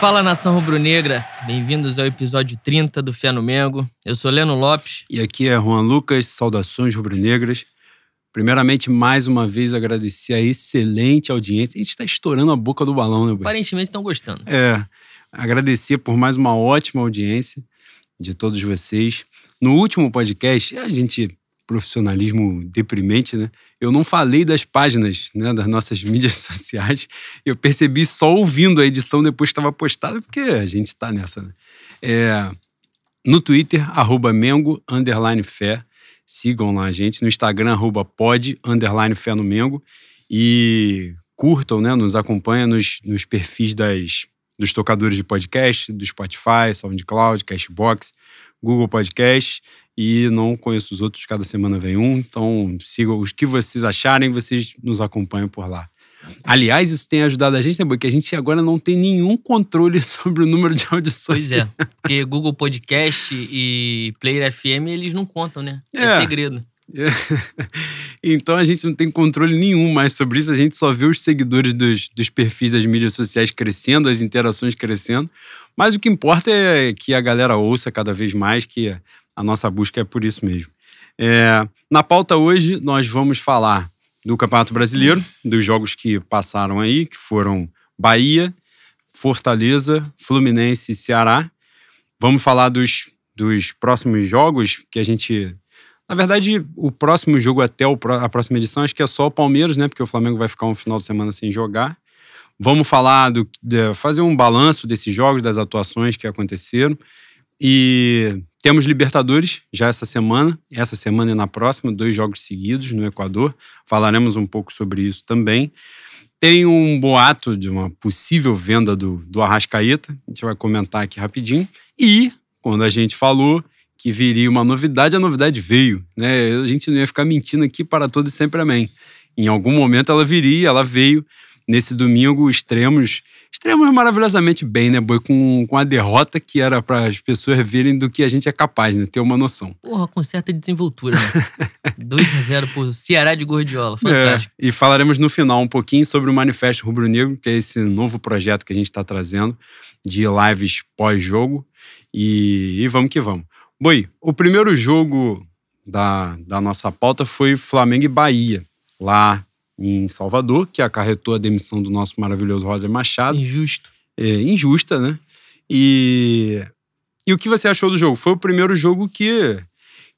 Fala nação rubro-negra, bem-vindos ao episódio 30 do Fé no Mengo. Eu sou Leno Lopes. E aqui é Juan Lucas, saudações rubro-negras. Primeiramente, mais uma vez, agradecer a excelente audiência. A gente está estourando a boca do balão, né, Boi? Aparentemente estão gostando. É, agradecer por mais uma ótima audiência de todos vocês. No último podcast, a gente profissionalismo deprimente, né? Eu não falei das páginas, né, das nossas mídias sociais. Eu percebi só ouvindo a edição depois que estava postada, porque a gente está nessa, né? É, no Twitter, arroba Mengo, underline fé. Sigam lá a gente. No Instagram, arroba pod, underline fé no Mengo. E curtam, né? Nos acompanhem nos, nos perfis das, dos tocadores de podcast, do Spotify, SoundCloud, Cashbox, Google Podcast e não conheço os outros, cada semana vem um. Então, sigam os que vocês acharem, vocês nos acompanham por lá. Aliás, isso tem ajudado a gente, né, porque a gente agora não tem nenhum controle sobre o número de audições. Pois é, porque Google Podcast e Player FM, eles não contam, né? É, é segredo. então a gente não tem controle nenhum mais sobre isso, a gente só vê os seguidores dos, dos perfis das mídias sociais crescendo, as interações crescendo. Mas o que importa é que a galera ouça cada vez mais, que a nossa busca é por isso mesmo. É, na pauta hoje, nós vamos falar do Campeonato Brasileiro, dos jogos que passaram aí, que foram Bahia, Fortaleza, Fluminense e Ceará. Vamos falar dos, dos próximos jogos que a gente. Na verdade, o próximo jogo até a próxima edição, acho que é só o Palmeiras, né? Porque o Flamengo vai ficar um final de semana sem jogar. Vamos falar do. Fazer um balanço desses jogos, das atuações que aconteceram. E temos Libertadores já essa semana, essa semana e na próxima, dois jogos seguidos no Equador. Falaremos um pouco sobre isso também. Tem um boato de uma possível venda do, do Arrascaeta, a gente vai comentar aqui rapidinho. E, quando a gente falou que viria uma novidade, a novidade veio. Né? A gente não ia ficar mentindo aqui para todo e sempre amém. Em algum momento ela viria, ela veio. Nesse domingo, extremos extremos maravilhosamente bem, né, Boi? Com, com a derrota que era para as pessoas verem do que a gente é capaz, né? Ter uma noção. Porra, com certa desenvoltura, né? 2x0 pro Ceará de Gordiola. É, Fantástico. É, e falaremos no final um pouquinho sobre o Manifesto Rubro Negro, que é esse novo projeto que a gente está trazendo de lives pós-jogo. E, e vamos que vamos. Boi, o primeiro jogo da, da nossa pauta foi Flamengo e Bahia, lá em Salvador, que acarretou a demissão do nosso maravilhoso Roger Machado. Injusto. É, injusta, né? E, e o que você achou do jogo? Foi o primeiro jogo que,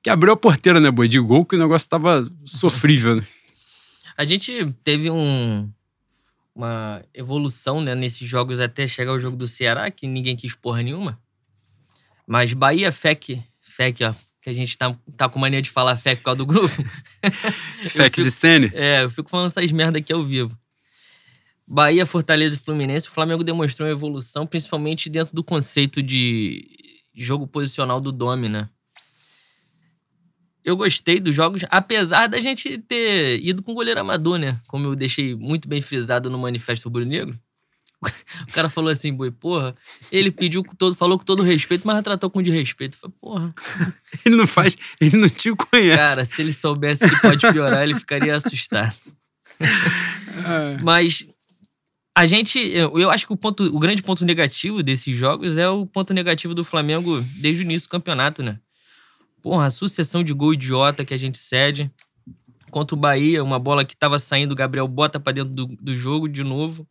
que abriu a porteira, né, Boi? De gol, que o negócio tava sofrível, né? A gente teve um, uma evolução né, nesses jogos até chegar ao jogo do Ceará, que ninguém quis porra nenhuma. Mas Bahia, FEC, FEC, ó, que a gente tá, tá com mania de falar fé por causa do grupo. Fec de Sene? É, eu fico falando essas merda aqui ao vivo. Bahia, Fortaleza e Fluminense, o Flamengo demonstrou uma evolução, principalmente dentro do conceito de jogo posicional do Domi, né? Eu gostei dos jogos, apesar da gente ter ido com goleiro amador, né? Como eu deixei muito bem frisado no Manifesto Rubro Negro. O cara falou assim, boi, porra, ele pediu com todo, falou com todo respeito, mas tratou com de respeito. Falei, porra. Ele não faz, ele não te conhece. Cara, se ele soubesse que pode piorar, ele ficaria assustado. mas a gente, eu, acho que o ponto, o grande ponto negativo desses jogos é o ponto negativo do Flamengo desde o início do campeonato, né? Porra, a sucessão de gol idiota que a gente cede. Contra o Bahia, uma bola que tava saindo, o Gabriel bota pra dentro do, do jogo de novo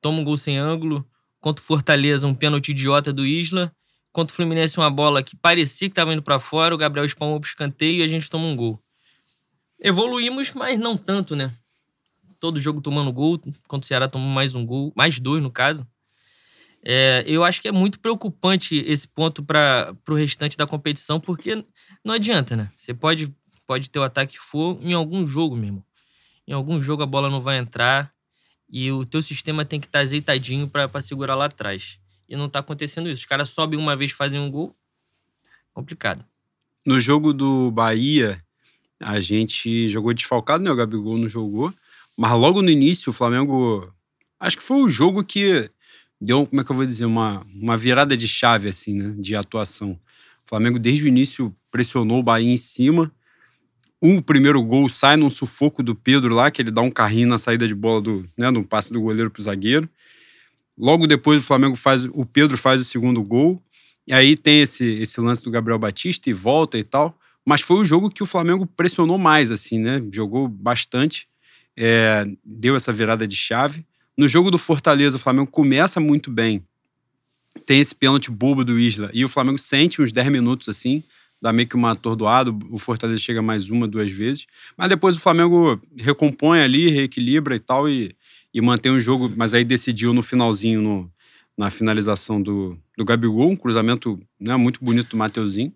toma um gol sem ângulo. Contra o Fortaleza, um pênalti idiota do Isla. Contra o Fluminense, uma bola que parecia que estava indo para fora. O Gabriel espalmou pro escanteio e a gente toma um gol. Evoluímos, mas não tanto, né? Todo jogo tomando gol. Contra o Ceará tomou mais um gol, mais dois no caso. É, eu acho que é muito preocupante esse ponto para o restante da competição, porque não adianta, né? Você pode, pode ter o ataque que for em algum jogo mesmo. Em algum jogo a bola não vai entrar e o teu sistema tem que estar tá azeitadinho para segurar lá atrás. E não tá acontecendo isso. Os caras sobem uma vez, fazem um gol. Complicado. No jogo do Bahia, a gente jogou desfalcado, né? O Gabigol não jogou. Mas logo no início, o Flamengo. Acho que foi o jogo que deu, como é que eu vou dizer, uma, uma virada de chave, assim, né? De atuação. O Flamengo, desde o início, pressionou o Bahia em cima o primeiro gol sai num sufoco do Pedro lá, que ele dá um carrinho na saída de bola do, né, no passe do goleiro pro zagueiro. Logo depois o Flamengo faz, o Pedro faz o segundo gol. E aí tem esse, esse lance do Gabriel Batista e volta e tal. Mas foi o jogo que o Flamengo pressionou mais, assim, né? Jogou bastante, é, deu essa virada de chave. No jogo do Fortaleza, o Flamengo começa muito bem. Tem esse pênalti bobo do Isla. E o Flamengo sente uns 10 minutos assim, dá meio que uma atordoada. O Fortaleza chega mais uma, duas vezes. Mas depois o Flamengo recompõe ali, reequilibra e tal, e, e mantém o jogo. Mas aí decidiu no finalzinho, no, na finalização do, do Gabigol, um cruzamento né, muito bonito do Mateuzinho.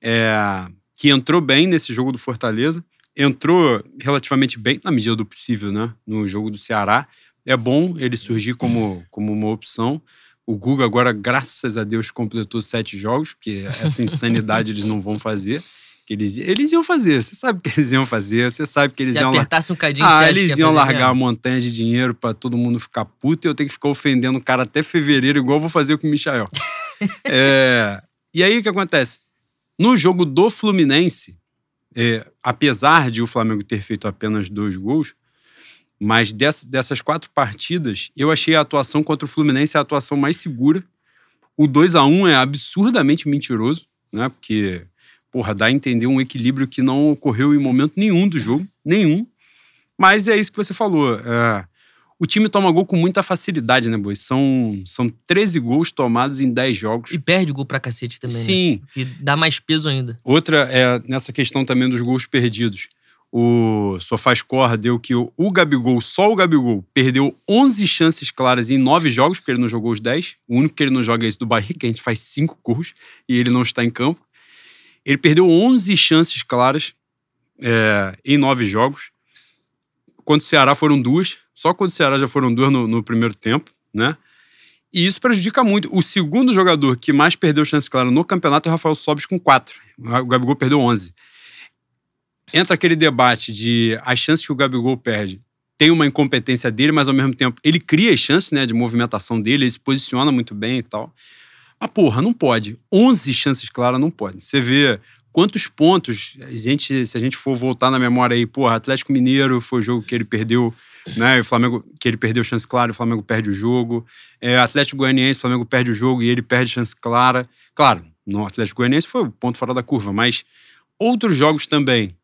É, que entrou bem nesse jogo do Fortaleza. Entrou relativamente bem, na medida do possível, né? No jogo do Ceará. É bom ele surgir como, como uma opção. O Guga agora, graças a Deus, completou sete jogos, porque essa insanidade eles não vão fazer. Que eles, eles iam fazer, você sabe que eles iam fazer, você sabe que eles Se iam. apertasse um cadinho, ah, eles iam largar a montanha de dinheiro para todo mundo ficar puto e eu tenho que ficar ofendendo o cara até fevereiro, igual eu vou fazer com o Michael. é, e aí o que acontece? No jogo do Fluminense, é, apesar de o Flamengo ter feito apenas dois gols, mas dessas, dessas quatro partidas, eu achei a atuação contra o Fluminense a atuação mais segura. O 2 a 1 é absurdamente mentiroso, né? Porque, porra, dá a entender um equilíbrio que não ocorreu em momento nenhum do jogo, nenhum. Mas é isso que você falou. É, o time toma gol com muita facilidade, né, Boi? São, são 13 gols tomados em 10 jogos. E perde gol pra cacete também, Sim. né? E dá mais peso ainda. Outra é nessa questão também dos gols perdidos. O SofaScore deu que o, Gabigol, só o Gabigol, perdeu 11 chances claras em 9 jogos, porque ele não jogou os 10. O único que ele não joga é esse do Bahia, que a gente faz 5 gols e ele não está em campo. Ele perdeu 11 chances claras é, em 9 jogos. Contra o Ceará foram duas. Só contra o Ceará já foram duas no, no primeiro tempo, né? E isso prejudica muito. O segundo jogador que mais perdeu chances claras no campeonato é o Rafael Sobis com 4. O Gabigol perdeu 11 entra aquele debate de as chances que o Gabigol perde tem uma incompetência dele, mas ao mesmo tempo ele cria as chances né, de movimentação dele, ele se posiciona muito bem e tal. Mas porra, não pode. 11 chances claras não pode. Você vê quantos pontos, a gente, se a gente for voltar na memória aí, porra, Atlético Mineiro foi o jogo que ele perdeu, né? O Flamengo, que ele perdeu chance clara, o Flamengo perde o jogo. É, Atlético Goianiense, o Flamengo perde o jogo e ele perde chance clara. Claro, no Atlético Goianiense foi o ponto fora da curva, mas outros jogos também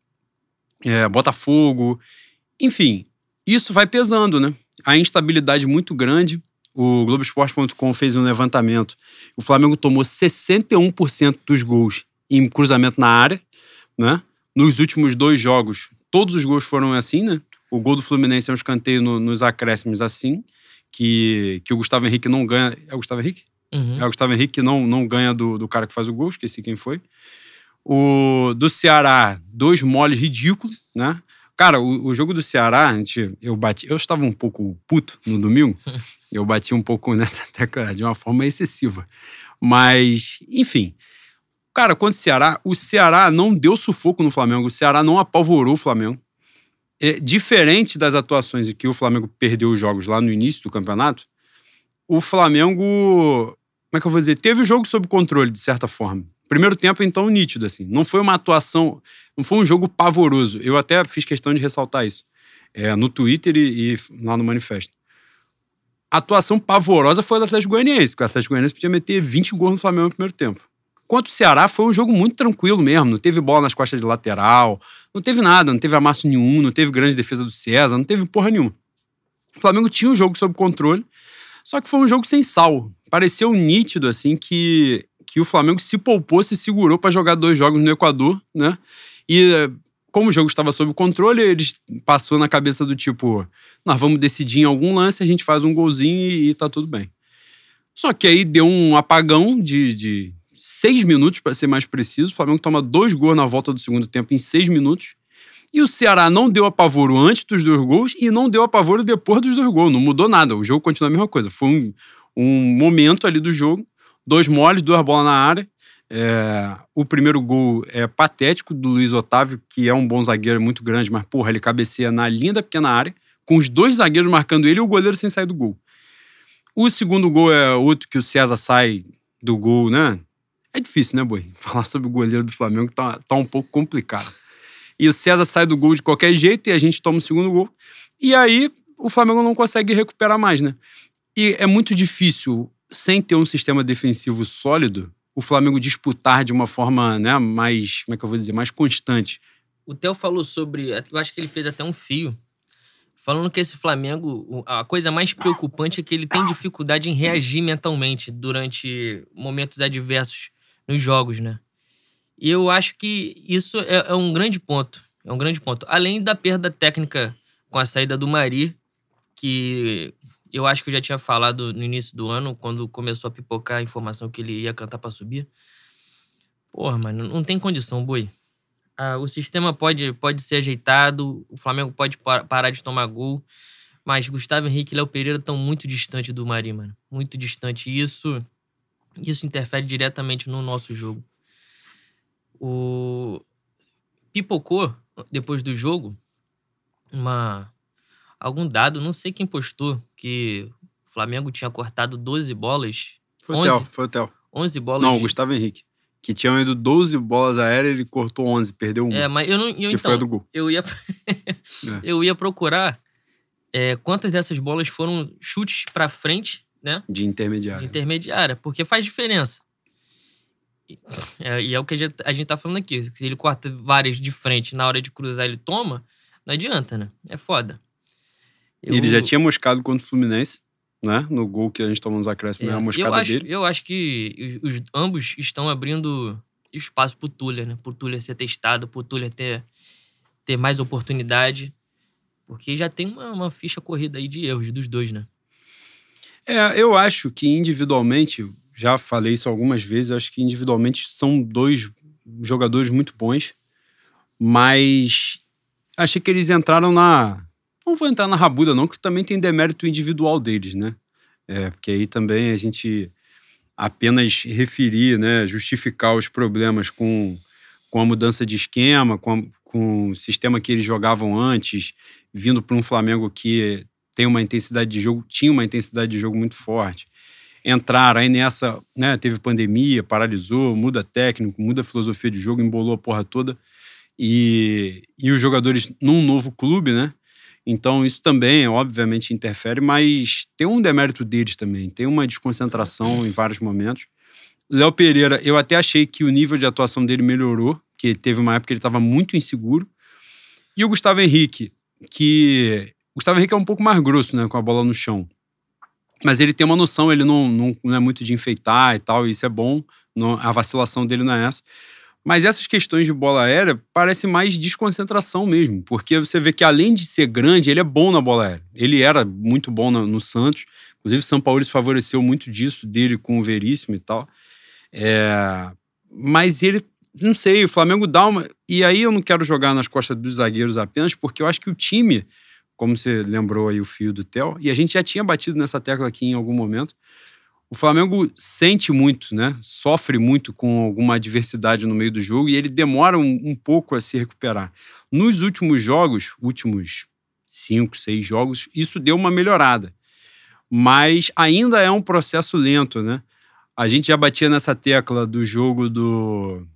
é, Botafogo, enfim, isso vai pesando, né? A instabilidade muito grande. O Globoesporte.com fez um levantamento. O Flamengo tomou 61% dos gols em cruzamento na área, né? Nos últimos dois jogos, todos os gols foram assim, né? O gol do Fluminense é um escanteio no, nos acréscimos assim, que, que o Gustavo Henrique não ganha. É o Gustavo Henrique? Uhum. É o Gustavo Henrique que não, não ganha do, do cara que faz o gol, esqueci quem foi. O do Ceará, dois moles ridículos, né? Cara, o, o, jogo do Ceará, a gente, eu bati. Eu estava um pouco puto no domingo. eu bati um pouco nessa tecla de uma forma excessiva. Mas, enfim. Cara, quanto o Ceará, o Ceará não deu sufoco no Flamengo. O Ceará não apavorou o Flamengo. É, diferente das atuações em que o Flamengo perdeu os jogos lá no início do campeonato, o Flamengo. Como é que eu vou dizer? Teve o jogo sob controle, de certa forma. Primeiro tempo, então, nítido, assim. Não foi uma atuação, não foi um jogo pavoroso. Eu até fiz questão de ressaltar isso é, no Twitter e, e, lá no manifesto. A atuação pavorosa foi do Atlético Goianiense, que o Atlético Goianiense podia meter 20 gols no Flamengo no primeiro tempo. Quanto o Ceará, foi um jogo muito tranquilo mesmo. Não teve bola nas costas de lateral, não teve nada, não teve amasso nenhum, não teve grande defesa do César, não teve porra nenhuma. O Flamengo tinha um jogo sob controle, só que foi um jogo sem sal. Pareceu nítido, assim, que que o Flamengo se poupou, se segurou para jogar dois jogos no Equador, né? E como o jogo estava sob controle, eles passou na cabeça do tipo, nós vamos decidir em algum lance, a gente faz um golzinho e, e tá tudo bem. Só que aí deu um apagão de, de seis minutos, para ser mais preciso. O Flamengo toma dois gols na volta do segundo tempo em seis minutos. E o Ceará não deu apavoro antes dos dois gols e não deu apavoro depois dos dois gols. Não mudou nada. O jogo continua a mesma coisa. Foi um, um momento ali do jogo Dois moles, duas bolas na área. É, o primeiro gol é patético do Luiz Otávio, que é um bom zagueiro, muito grande, mas porra, ele cabeceia na linha da pequena área, com os dois zagueiros marcando ele e o goleiro sem sair do gol. O segundo gol é outro que o César sai do gol, né? É difícil, né, Boi? Falar sobre o goleiro do Flamengo tá, tá um pouco complicado. E o César sai do gol de qualquer jeito e a gente toma o segundo gol. E aí o Flamengo não consegue recuperar mais, né? E é muito difícil, sem ter um sistema defensivo sólido, o Flamengo disputar de uma forma né, mais, como é que eu vou dizer, mais constante. O Theo falou sobre, eu acho que ele fez até um fio, falando que esse Flamengo, a coisa mais preocupante é que ele tem dificuldade em reagir mentalmente durante momentos adversos nos jogos, né? E eu acho que isso é, é um grande ponto, é um grande ponto. Além da perda técnica com a saída do Mari, que eu acho que eu já tinha falado no início do ano, quando começou a pipocar a informação que ele ia cantar para subir. Porra, mano, não tem condição, boi. Ah, o sistema pode, pode ser ajeitado, o Flamengo pode parar de tomar gol, mas Gustavo Henrique e Léo Pereira estão muito distantes do Mari, mano. Muito distante. E isso, isso interfere diretamente no nosso jogo. O pipocou, depois do jogo, uma algum dado, não sei quem postou, que o Flamengo tinha cortado 12 bolas. Foi 11, o Theo, foi o Theo. 11 bolas. Não, o Gustavo Henrique. Que tinham ido 12 bolas aéreas, ele cortou 11, perdeu um. É, mas eu não. Eu, que então, foi a do gol. Eu ia, é. eu ia procurar é, quantas dessas bolas foram chutes para frente, né? De intermediária. De intermediária, porque faz diferença. E é, e é o que a gente, a gente tá falando aqui. Se ele corta várias de frente na hora de cruzar, ele toma, não adianta, né? É foda. Eu... Ele já tinha moscado contra o Fluminense, né? No gol que a gente tomou nos acréscimos, é. a moscada eu acho, dele. Eu acho que os, ambos estão abrindo espaço pro Tuller, né? Pro Tuller ser testado, pro Tuller ter, ter mais oportunidade. Porque já tem uma, uma ficha corrida aí de erros dos dois, né? É, eu acho que individualmente, já falei isso algumas vezes, acho que individualmente são dois jogadores muito bons, mas achei que eles entraram na, não vou entrar na rabuda, não, que também tem demérito individual deles, né? É, porque aí também a gente apenas referir, né, justificar os problemas com, com a mudança de esquema, com, a, com o sistema que eles jogavam antes, vindo para um Flamengo que tem uma intensidade de jogo, tinha uma intensidade de jogo muito forte. Entrar aí nessa, né, teve pandemia, paralisou, muda técnico, muda filosofia de jogo, embolou a porra toda. E, e os jogadores num novo clube, né? Então, isso também, obviamente, interfere, mas tem um demérito deles também. Tem uma desconcentração em vários momentos. Léo Pereira, eu até achei que o nível de atuação dele melhorou, que teve uma época que ele estava muito inseguro. E o Gustavo Henrique, que. O Gustavo Henrique é um pouco mais grosso, né, com a bola no chão. Mas ele tem uma noção, ele não, não, não é muito de enfeitar e tal, e isso é bom. Não, a vacilação dele não é essa. Mas essas questões de bola aérea parecem mais desconcentração mesmo, porque você vê que além de ser grande, ele é bom na bola aérea. Ele era muito bom no, no Santos, inclusive o São Paulo se favoreceu muito disso, dele com o Veríssimo e tal. É... Mas ele, não sei, o Flamengo dá uma. E aí eu não quero jogar nas costas dos zagueiros apenas, porque eu acho que o time, como você lembrou aí o fio do Theo, e a gente já tinha batido nessa tecla aqui em algum momento, o Flamengo sente muito, né? Sofre muito com alguma adversidade no meio do jogo e ele demora um, um pouco a se recuperar. Nos últimos jogos, últimos cinco, seis jogos, isso deu uma melhorada. Mas ainda é um processo lento, né? A gente já batia nessa tecla do jogo do.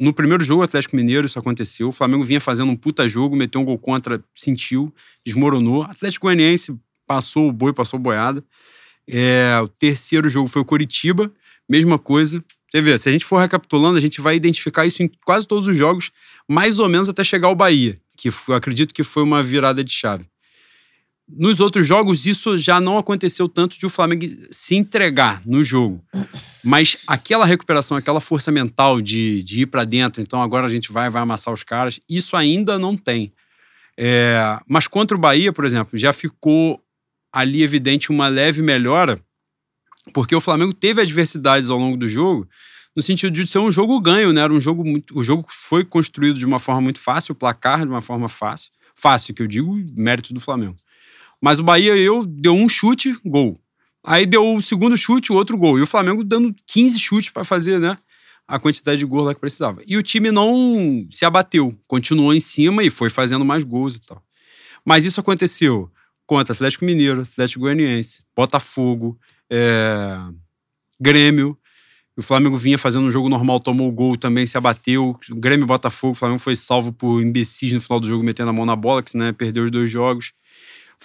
No primeiro jogo, o Atlético Mineiro, isso aconteceu. O Flamengo vinha fazendo um puta jogo, meteu um gol contra, sentiu, desmoronou. Atlético Goianiense passou o boi, passou boiada. É, o terceiro jogo foi o Coritiba, mesma coisa. Você vê, se a gente for recapitulando, a gente vai identificar isso em quase todos os jogos, mais ou menos até chegar ao Bahia, que acredito que foi uma virada de chave. Nos outros jogos, isso já não aconteceu tanto de o Flamengo se entregar no jogo. Mas aquela recuperação, aquela força mental de, de ir para dentro, então agora a gente vai, vai amassar os caras, isso ainda não tem. É, mas contra o Bahia, por exemplo, já ficou ali evidente uma leve melhora, porque o Flamengo teve adversidades ao longo do jogo, no sentido de ser um jogo ganho, né? Era um jogo muito, o jogo foi construído de uma forma muito fácil, o placar de uma forma fácil, fácil que eu digo, mérito do Flamengo. Mas o Bahia eu deu um chute, gol. Aí deu o segundo chute, o outro gol. E o Flamengo dando 15 chutes para fazer, né? A quantidade de gols lá que precisava. E o time não se abateu, continuou em cima e foi fazendo mais gols e tal. Mas isso aconteceu contra Atlético Mineiro, Atlético Goianiense, Botafogo, é, Grêmio. O Flamengo vinha fazendo um jogo normal, tomou o gol, também se abateu. O Grêmio Botafogo, o Flamengo foi salvo por imbecis no final do jogo, metendo a mão na bola, que né, perdeu os dois jogos.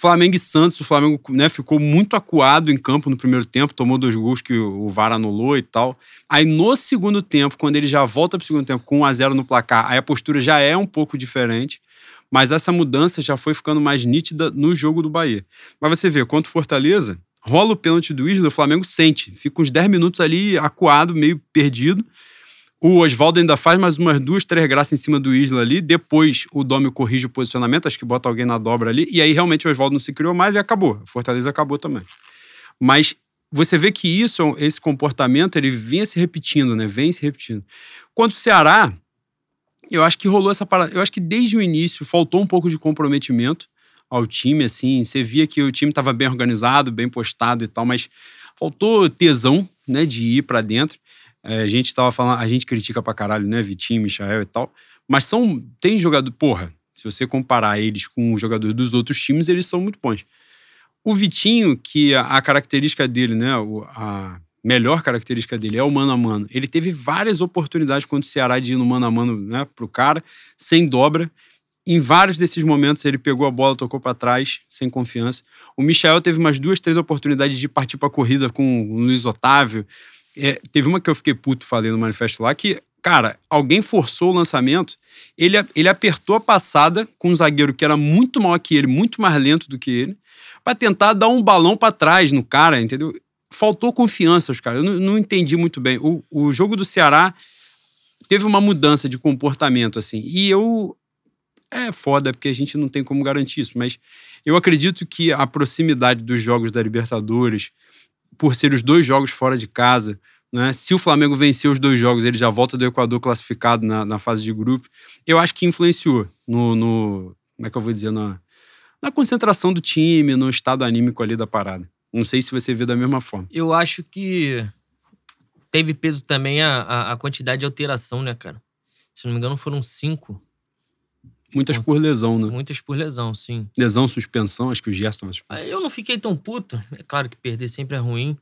Flamengo e Santos, o Flamengo né, ficou muito acuado em campo no primeiro tempo, tomou dois gols que o VAR anulou e tal. Aí no segundo tempo, quando ele já volta para o segundo tempo com 1 a 0 no placar, aí a postura já é um pouco diferente. Mas essa mudança já foi ficando mais nítida no jogo do Bahia. Mas você vê, contra o Fortaleza, rola o pênalti do Isla, o Flamengo sente. Fica uns 10 minutos ali acuado, meio perdido. O Oswaldo ainda faz mais umas duas, três graças em cima do Isla ali. Depois o Domi corrige o posicionamento, acho que bota alguém na dobra ali. E aí realmente o Oswaldo não se criou mais e acabou. A Fortaleza acabou também. Mas você vê que isso, esse comportamento, ele vinha se repetindo, né? Vem se repetindo. Quanto o Ceará, eu acho que rolou essa parada. Eu acho que desde o início faltou um pouco de comprometimento ao time, assim. Você via que o time estava bem organizado, bem postado e tal, mas faltou tesão, né, de ir para dentro. É, a gente estava falando, a gente critica pra caralho, né, Vitinho, Michael e tal, mas são, tem jogador, porra, se você comparar eles com os jogadores dos outros times, eles são muito bons. O Vitinho, que a, a característica dele, né, a melhor característica dele é o mano a mano. Ele teve várias oportunidades contra o Ceará de ir no mano a mano, né, pro cara, sem dobra. Em vários desses momentos ele pegou a bola, tocou para trás, sem confiança. O Michel teve umas duas, três oportunidades de partir para a corrida com o Luiz Otávio. É, teve uma que eu fiquei puto, falei no manifesto lá, que, cara, alguém forçou o lançamento, ele, ele apertou a passada com um zagueiro que era muito maior que ele, muito mais lento do que ele, para tentar dar um balão para trás no cara, entendeu? Faltou confiança, os caras. Eu não, não entendi muito bem. O, o jogo do Ceará teve uma mudança de comportamento, assim. E eu. É foda, porque a gente não tem como garantir isso, mas eu acredito que a proximidade dos jogos da Libertadores, por ser os dois jogos fora de casa, né? Se o Flamengo vencer os dois jogos, ele já volta do Equador classificado na, na fase de grupo. Eu acho que influenciou no, no como é que eu vou dizer, na, na concentração do time, no estado anímico ali da parada. Não sei se você vê da mesma forma. Eu acho que teve peso também a, a, a quantidade de alteração, né, cara? Se não me engano, foram cinco. Muitas por lesão, né? Muitas por lesão, sim. Lesão, suspensão, acho que o Gerson estava Eu não fiquei tão puto. É claro que perder sempre é ruim.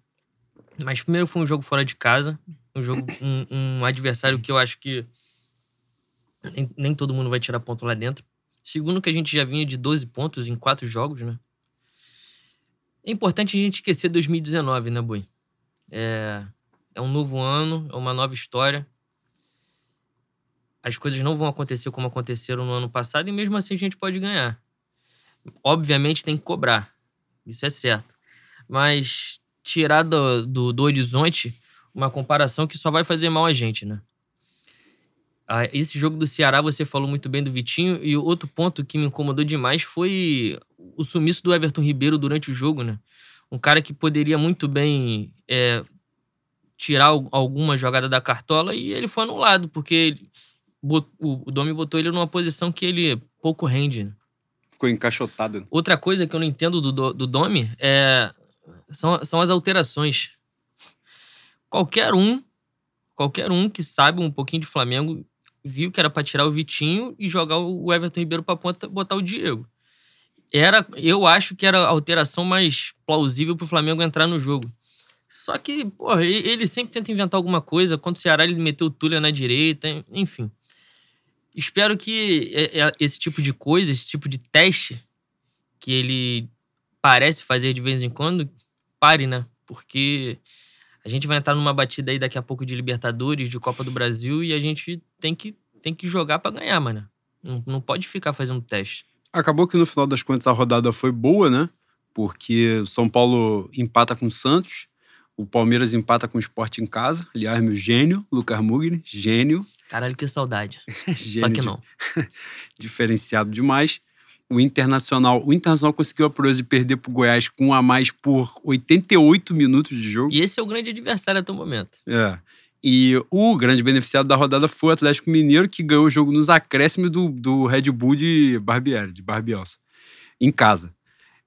Mas primeiro foi um jogo fora de casa. Um jogo, um, um adversário que eu acho que nem, nem, todo mundo vai tirar ponto lá dentro. Segundo que a gente já vinha de 12 pontos em quatro jogos, né? É importante a gente esquecer 2019, né, Boi? É, é um novo ano, é uma nova história as coisas não vão acontecer como aconteceram no ano passado e mesmo assim a gente pode ganhar. Obviamente tem que cobrar, isso é certo. Mas tirar do, do, do horizonte uma comparação que só vai fazer mal a gente, né? Ah, esse jogo do Ceará, você falou muito bem do Vitinho, e outro ponto que me incomodou demais foi o sumiço do Everton Ribeiro durante o jogo, né? Um cara que poderia muito bem é, tirar alguma jogada da cartola e ele foi anulado, porque o Domi botou ele numa posição que ele pouco rende. Né? Ficou encaixotado. Outra coisa que eu não entendo do, do Domi é, são, são as alterações. Qualquer um, qualquer um que sabe um pouquinho de Flamengo viu que era para tirar o Vitinho e jogar o Everton Ribeiro para ponta, botar o Diego. Era, eu acho que era a alteração mais plausível para o Flamengo entrar no jogo. Só que, porra, ele sempre tenta inventar alguma coisa. Contra o Ceará, ele meteu o Túlio na direita, enfim. Espero que é, é, esse tipo de coisa, esse tipo de teste que ele parece fazer de vez em quando, pare, né? Porque a gente vai entrar numa batida aí daqui a pouco de Libertadores, de Copa do Brasil, e a gente tem que, tem que jogar para ganhar, mano. Não, não pode ficar fazendo teste. Acabou que no final das contas a rodada foi boa, né? Porque o São Paulo empata com o Santos, o Palmeiras empata com o Sport em casa. Aliás, meu gênio, Lucas Mugni, gênio. Caralho, que saudade. Só que não. Diferenciado demais. O Internacional, o Internacional conseguiu a proeza de perder pro Goiás com um a mais por 88 minutos de jogo. E esse é o grande adversário até o momento. É. E o grande beneficiado da rodada foi o Atlético Mineiro, que ganhou o jogo nos acréscimos do, do Red Bull de Barbieri, de Barbielsa, em casa.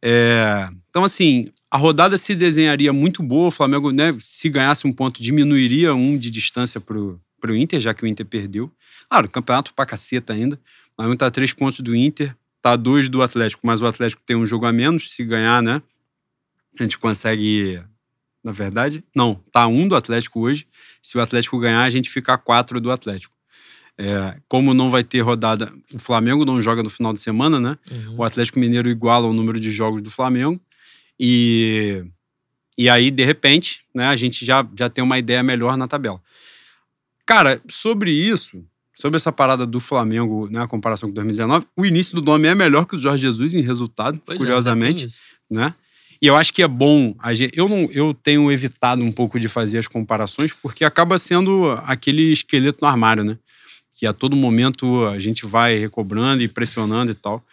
É, então, assim, a rodada se desenharia muito boa. O Flamengo, né, se ganhasse um ponto, diminuiria um de distância pro, para o Inter, já que o Inter perdeu. Claro, campeonato pra caceta ainda. O Flamengo tá três pontos do Inter, tá dois do Atlético, mas o Atlético tem um jogo a menos. Se ganhar, né? A gente consegue. Na verdade, não, tá um do Atlético hoje. Se o Atlético ganhar, a gente fica a quatro do Atlético. É, como não vai ter rodada, o Flamengo não joga no final de semana, né? Uhum. O Atlético Mineiro iguala o número de jogos do Flamengo. E, e aí, de repente, né, a gente já, já tem uma ideia melhor na tabela. Cara, sobre isso, sobre essa parada do Flamengo, né, a comparação com 2019, o início do nome é melhor que o Jorge Jesus em resultado, pois é, curiosamente, é, né? E eu acho que é bom. Gente, eu, não, eu tenho evitado um pouco de fazer as comparações, porque acaba sendo aquele esqueleto no armário, né? Que a todo momento a gente vai recobrando e pressionando e tal.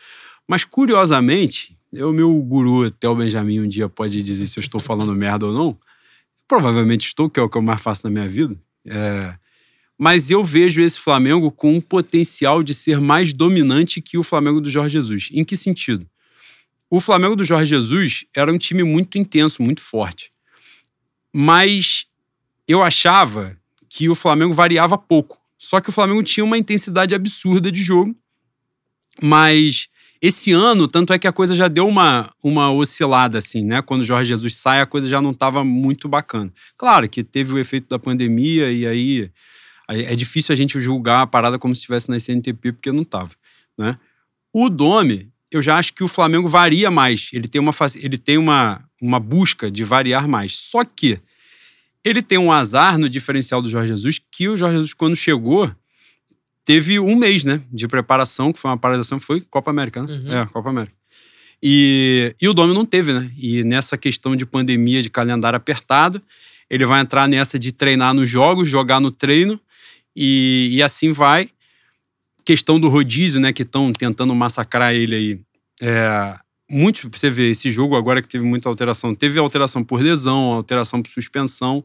Mas, curiosamente, o meu guru, Theo Benjamin, um dia pode dizer se eu estou falando merda ou não. Provavelmente estou, que é o que eu mais faço na minha vida. É... Mas eu vejo esse Flamengo com um potencial de ser mais dominante que o Flamengo do Jorge Jesus. Em que sentido? O Flamengo do Jorge Jesus era um time muito intenso, muito forte. Mas eu achava que o Flamengo variava pouco. Só que o Flamengo tinha uma intensidade absurda de jogo. Mas esse ano, tanto é que a coisa já deu uma, uma oscilada, assim, né? Quando o Jorge Jesus sai, a coisa já não estava muito bacana. Claro que teve o efeito da pandemia e aí é difícil a gente julgar a parada como se estivesse na CNTP, porque não estava, né? O Domi, eu já acho que o Flamengo varia mais. Ele tem uma, ele tem uma, uma busca de variar mais. Só que ele tem um azar no diferencial do Jorge Jesus, que o Jorge Jesus, quando chegou, teve um mês né, de preparação, que foi uma paralisação, foi Copa América, né? Uhum. É, Copa América. E, e o Domi não teve, né? E nessa questão de pandemia, de calendário apertado, ele vai entrar nessa de treinar nos jogos, jogar no treino, e, e assim vai questão do rodízio, né, que estão tentando massacrar ele aí. É, muito, você vê, esse jogo agora que teve muita alteração, teve alteração por lesão, alteração por suspensão.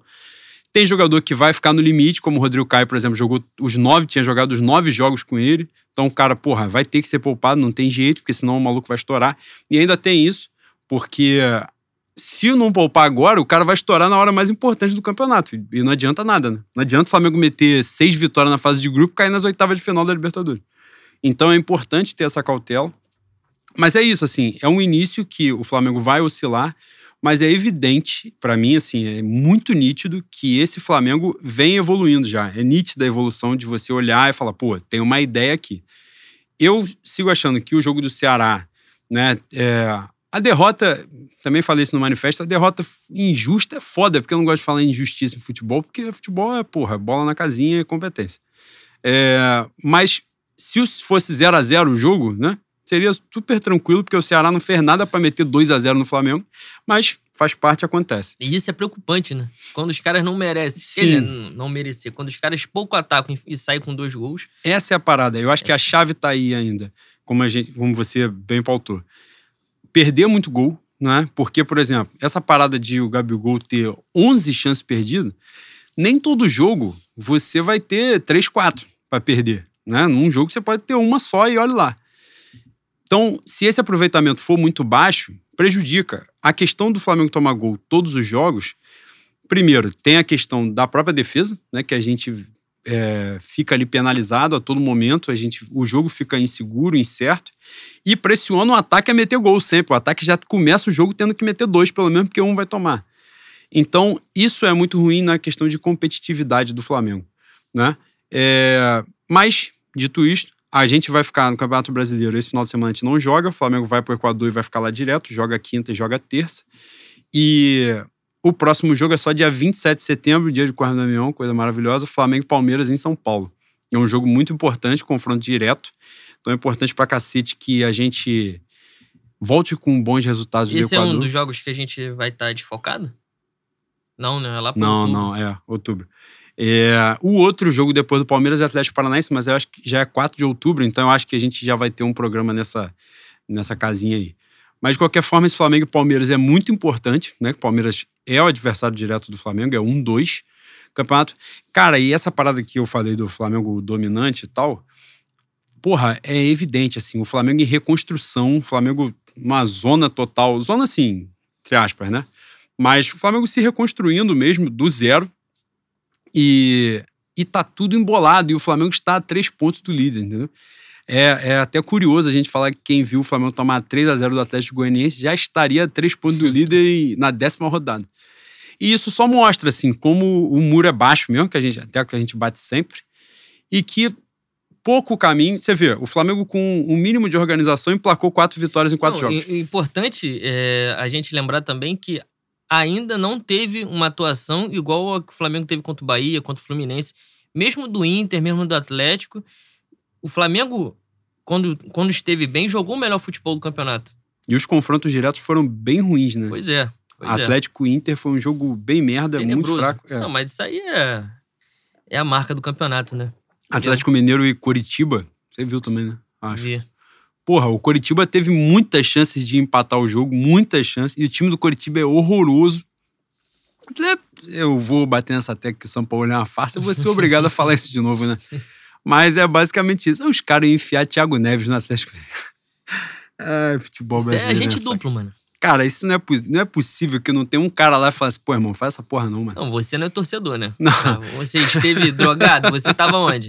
Tem jogador que vai ficar no limite, como o Rodrigo Caio, por exemplo, jogou os nove, tinha jogado os nove jogos com ele. Então o cara, porra, vai ter que ser poupado, não tem jeito, porque senão o maluco vai estourar. E ainda tem isso, porque se não poupar agora, o cara vai estourar na hora mais importante do campeonato. E não adianta nada, né? Não adianta o Flamengo meter seis vitórias na fase de grupo e cair nas oitavas de final da Libertadores. Então é importante ter essa cautela. Mas é isso, assim, é um início que o Flamengo vai oscilar, mas é evidente, para mim, assim, é muito nítido que esse Flamengo vem evoluindo já. É nítida a evolução de você olhar e falar, pô, tem uma ideia aqui. Eu sigo achando que o jogo do Ceará, né, é, a derrota, também falei isso no manifesto, a derrota injusta é foda, porque eu não gosto de falar em injustiça em futebol, porque futebol é, porra, bola na casinha e competência. É, mas se fosse 0 a 0 o jogo, né? Seria super tranquilo, porque o Ceará não fez nada para meter 2 a 0 no Flamengo, mas faz parte, acontece. E isso é preocupante, né? Quando os caras não merecem. Sim. Quer dizer, não merecer. Quando os caras pouco atacam e saem com dois gols. Essa é a parada. Eu acho é. que a chave tá aí ainda, como, a gente, como você bem pautou perder muito gol, né? Porque, por exemplo, essa parada de o Gabigol ter 11 chances perdidas, nem todo jogo você vai ter 3, 4 para perder, né? Num jogo você pode ter uma só e olha lá. Então, se esse aproveitamento for muito baixo, prejudica. A questão do Flamengo tomar gol todos os jogos, primeiro, tem a questão da própria defesa, né? Que a gente é, fica ali penalizado a todo momento, a gente, o jogo fica inseguro, incerto, e pressiona o ataque a meter gol sempre. O ataque já começa o jogo tendo que meter dois, pelo menos, porque um vai tomar. Então, isso é muito ruim na questão de competitividade do Flamengo. Né? É, mas, dito isto, a gente vai ficar no Campeonato Brasileiro. Esse final de semana a gente não joga, o Flamengo vai para o Equador e vai ficar lá direto, joga quinta e joga terça. E o próximo jogo é só dia 27 de setembro, dia de Correio Damião, coisa maravilhosa. Flamengo e Palmeiras em São Paulo. É um jogo muito importante, confronto direto. Então é importante pra cacete que a gente volte com bons resultados Esse do Equador. é um dos jogos que a gente vai estar tá desfocado? Não, né? É lá pro Não, outubro. não, é, outubro. É, o outro jogo depois do Palmeiras é Atlético Paranaense, mas eu acho que já é 4 de outubro, então eu acho que a gente já vai ter um programa nessa, nessa casinha aí. Mas, de qualquer forma, esse Flamengo e Palmeiras é muito importante, né? O Palmeiras é o adversário direto do Flamengo, é um, dois campeonato. Cara, e essa parada que eu falei do Flamengo dominante e tal, porra, é evidente, assim, o Flamengo em reconstrução, o Flamengo uma zona total, zona assim, entre aspas, né? Mas o Flamengo se reconstruindo mesmo do zero e, e tá tudo embolado e o Flamengo está a três pontos do líder, entendeu? É, é até curioso a gente falar que quem viu o Flamengo tomar 3 a 0 do Atlético Goianiense já estaria a três pontos do líder na décima rodada. E isso só mostra, assim, como o muro é baixo mesmo, que a gente, até que a gente bate sempre, e que pouco caminho. Você vê, o Flamengo com o um mínimo de organização emplacou quatro vitórias em quatro não, jogos. É importante é, a gente lembrar também que ainda não teve uma atuação igual a que o Flamengo teve contra o Bahia, contra o Fluminense, mesmo do Inter, mesmo do Atlético. O Flamengo, quando, quando esteve bem, jogou o melhor futebol do campeonato. E os confrontos diretos foram bem ruins, né? Pois é. Pois Atlético é. Inter foi um jogo bem merda, Tenebroso. muito fraco. É. Não, mas isso aí é, é a marca do campeonato, né? Atlético Mineiro e Coritiba, você viu também, né? Acho. Vi. Porra, o Coritiba teve muitas chances de empatar o jogo, muitas chances, e o time do Coritiba é horroroso. Eu vou bater nessa tecla que o São Paulo é uma farsa, eu vou ser obrigado a falar isso de novo, né? Mas é basicamente isso. Os caras iam enfiar Thiago Neves no Atlético Ai, futebol Isso brasileiro. é gente duplo, mano. Cara, isso não é, não é possível que não tenha um cara lá e fale assim, pô, irmão, faz essa porra não, mano. Não, você não é torcedor, né? Não. Ah, você esteve drogado? Você tava onde?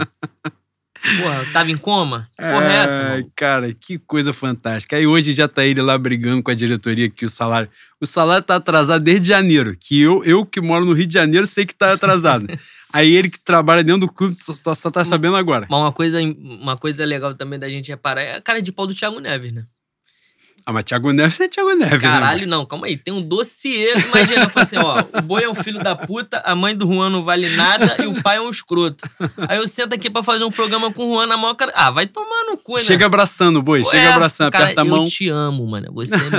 Porra, tava em coma? Que porra é essa, Ai, mano? cara, que coisa fantástica. Aí hoje já tá ele lá brigando com a diretoria que o salário. O salário tá atrasado desde janeiro. Que eu, eu que moro no Rio de Janeiro sei que tá atrasado. Aí ele que trabalha dentro do clube só, só tá sabendo agora. Mas uma coisa, uma coisa legal também da gente reparar é a cara de pau do Thiago Neves, né? Ah, mas Thiago Neves é Thiago Neves, né? Caralho, não, calma aí. Tem um dossiê. Imagina, fala assim, ó, o boi é um filho da puta, a mãe do Juan não vale nada e o pai é um escroto. Aí eu sento aqui pra fazer um programa com o Juan na maior cara. Ah, vai tomar no cu, né? Chega abraçando, boi. Chega é, abraçando, cara, aperta a mão. Eu te amo, mano. Você é meu.